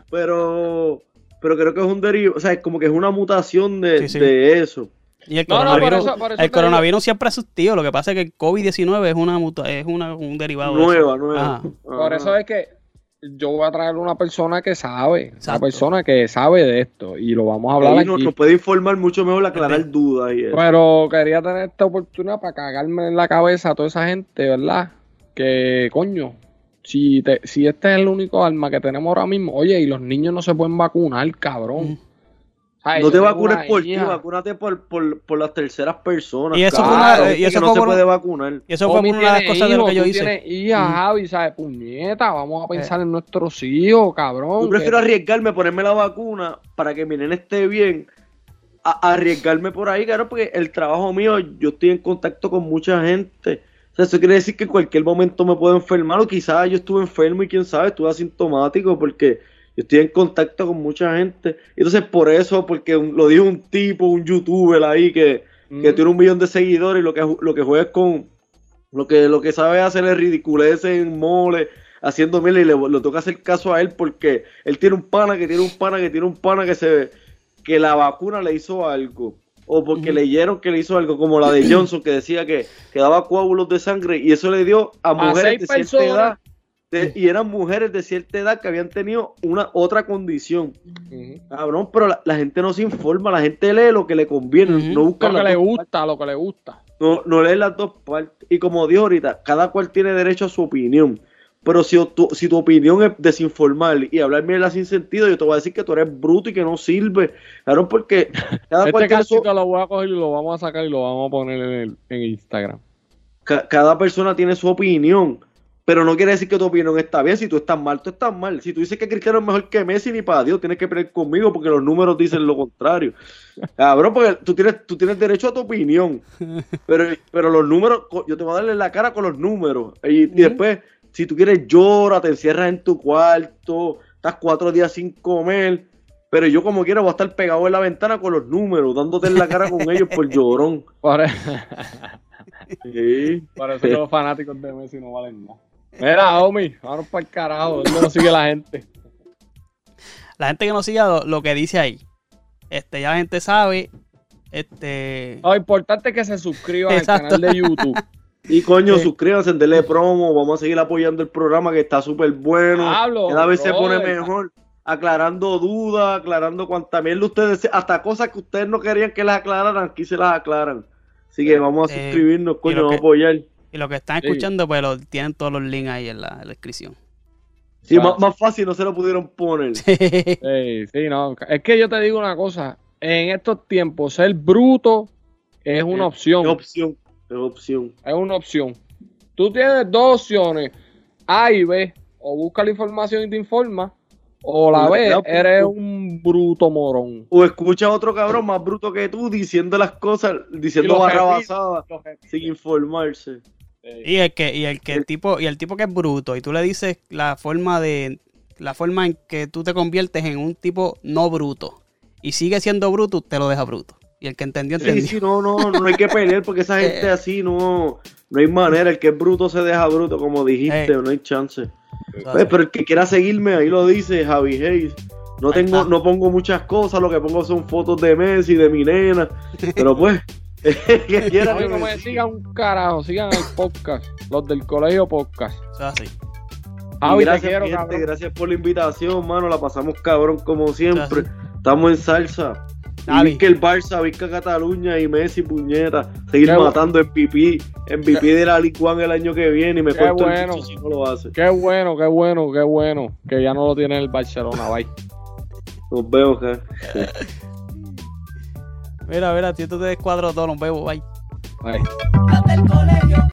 pero, pero creo que es un derivado, o sea, es como que es una mutación de, Sí, sí. de eso. Y el No, no, por coronavirus, eso- por eso el coronavirus siempre ha existido. Lo que pasa es que el COVID-19 es, una, muta- es una, un derivado de Nueva, eso. nueva. Ajá. Por eso es que yo voy a traer una persona que sabe, una persona que sabe de esto y lo vamos a hablar Ahí aquí. nos, nos puede informar mucho mejor, aclarar dudas y eso. Pero quería tener esta oportunidad para cagarme en la cabeza a toda esa gente, ¿verdad? Que, coño, si, te, si este es el único arma que tenemos ahora mismo, oye, y los niños no se pueden vacunar, cabrón. Ujú. Ay, no te vacunes una por ti, vacúnate por, por, por las terceras personas. Y eso fue una- Claro, y eso no fue se por- puede vacunar. Y eso fue una de las cosas de lo que yo hice. tienes hijas, Ujú. Javi, ¿sabes? Puñeta, vamos a pensar en nuestros hijos, cabrón. Yo prefiero que- arriesgarme a ponerme la vacuna para que mi nene esté bien, a arriesgarme por ahí, claro, porque el trabajo mío, yo estoy en contacto con mucha gente. O sea, eso quiere decir que en cualquier momento me puedo enfermar, o quizás yo estuve enfermo y quién sabe, estuve asintomático, porque yo estoy en contacto con mucha gente. Entonces, por eso, porque un- lo dijo un tipo, un youtuber ahí que, que tiene un millón de seguidores y lo que, lo que juega es con. Lo que, lo que sabe hacer es ridiculeces en mole. haciendo miel y le, le toca hacer caso a él porque él tiene un pana que tiene un pana que tiene un pana que se que la vacuna le hizo algo o porque leyeron que le hizo algo como la de Johnson que decía que, que daba coágulos de sangre y eso le dio a mujeres de cierta edad. De- y eran mujeres de cierta edad que habían tenido una otra condición Ujú. cabrón pero la, la gente no se informa la gente lee lo que le conviene no busca Lo que le gusta, lo que le gusta. no, no lee las dos partes. Y como dijo ahorita, cada cual tiene derecho a su opinión. Pero si tu, si tu opinión es desinformar y hablar mierda sin sentido, yo te voy a decir que tú eres bruto y que no sirve. Claro, porque cada cual Este tiene su- casito lo voy a coger y lo vamos a sacar y lo vamos a poner en, el, en Instagram. ca- cada persona tiene su opinión. Pero no quiere decir que tu opinión está bien. Si tú estás mal, tú estás mal. Si tú dices que Cristiano es mejor que Messi, ni para Dios, tienes que pelear conmigo porque los números dicen lo contrario. Cabrón, porque tú tienes, tú tienes derecho a tu opinión. Pero, pero los números, yo te voy a darle la cara con los números. Y, y después, si tú quieres, llora, te encierras en tu cuarto, estás cuatro días sin comer. Pero yo, como quiera, voy a estar pegado en la ventana con los números, dándote en la cara con ellos por llorón. Por, Sí. por eso los fanáticos de Messi no valen nada. Mira, Omi, vámonos para el carajo. ¿Dónde nos sigue la gente? La gente que no siga lo, lo que dice ahí. Este, ya la gente sabe. Este. Lo importante es que se suscriban Exacto. al canal de YouTube. Y coño, Sí. suscríbanse, denle promo, vamos a seguir apoyando el programa que está súper bueno. Hablo, Cada vez se pone mejor, aclarando dudas, aclarando cuanta mierda ustedes, hasta cosas que ustedes no querían que las aclararan, aquí se las aclaran. Así que vamos a Eh, suscribirnos, coño, vamos a apoyar. Y los que están Sí. escuchando, pues lo, tienen todos los links ahí en la, en la descripción. Sí, Claro. más, más fácil no se lo pudieron poner. Sí, sí, no. Es que yo te digo una cosa. En estos tiempos, ser bruto es una Es opción. opción, es opción. Es una opción. Tú tienes dos opciones. A y B. O busca la información y te informa. O la B, Ya, eres pues, un bruto morón. O escucha a otro cabrón más bruto que tú diciendo las cosas, diciendo barrabasadas sin informarse. Y el que, y el que el tipo, y el tipo que es bruto, y tú le dices la forma de, la forma en que tú te conviertes en un tipo no bruto, y sigue siendo bruto, te lo deja bruto. Y el que entendió, Sí, entendió. sí, no, no, no hay que pelear porque esa gente así no, no hay manera. El que es bruto se deja bruto, como dijiste, Eh. no hay chance. Pues, pero el que quiera seguirme, ahí lo dice Javi Hayes. No tengo, no pongo muchas cosas, lo que pongo son fotos de Messi, de mi nena. Pero pues, que quiera A que me me siga. sigan un carajo, sigan el podcast, los del colegio podcast. eso es así. Y Javi, te gracias, quiero, gente, gracias por la invitación, mano. La pasamos cabrón como siempre. Estamos en salsa. Que el Barça, Vizca Cataluña y Messi, puñeta. Seguir Qué matando en pipí. En pipí de la Ligue 1 el año que viene. Y me Qué corto bueno. el si no lo hace. Qué bueno, qué bueno, qué bueno. Que ya no lo tiene el Barcelona, bye. Nos vemos, cara. Mira, mira, si tú te descuadro todo, nos vemos, bye. Bye.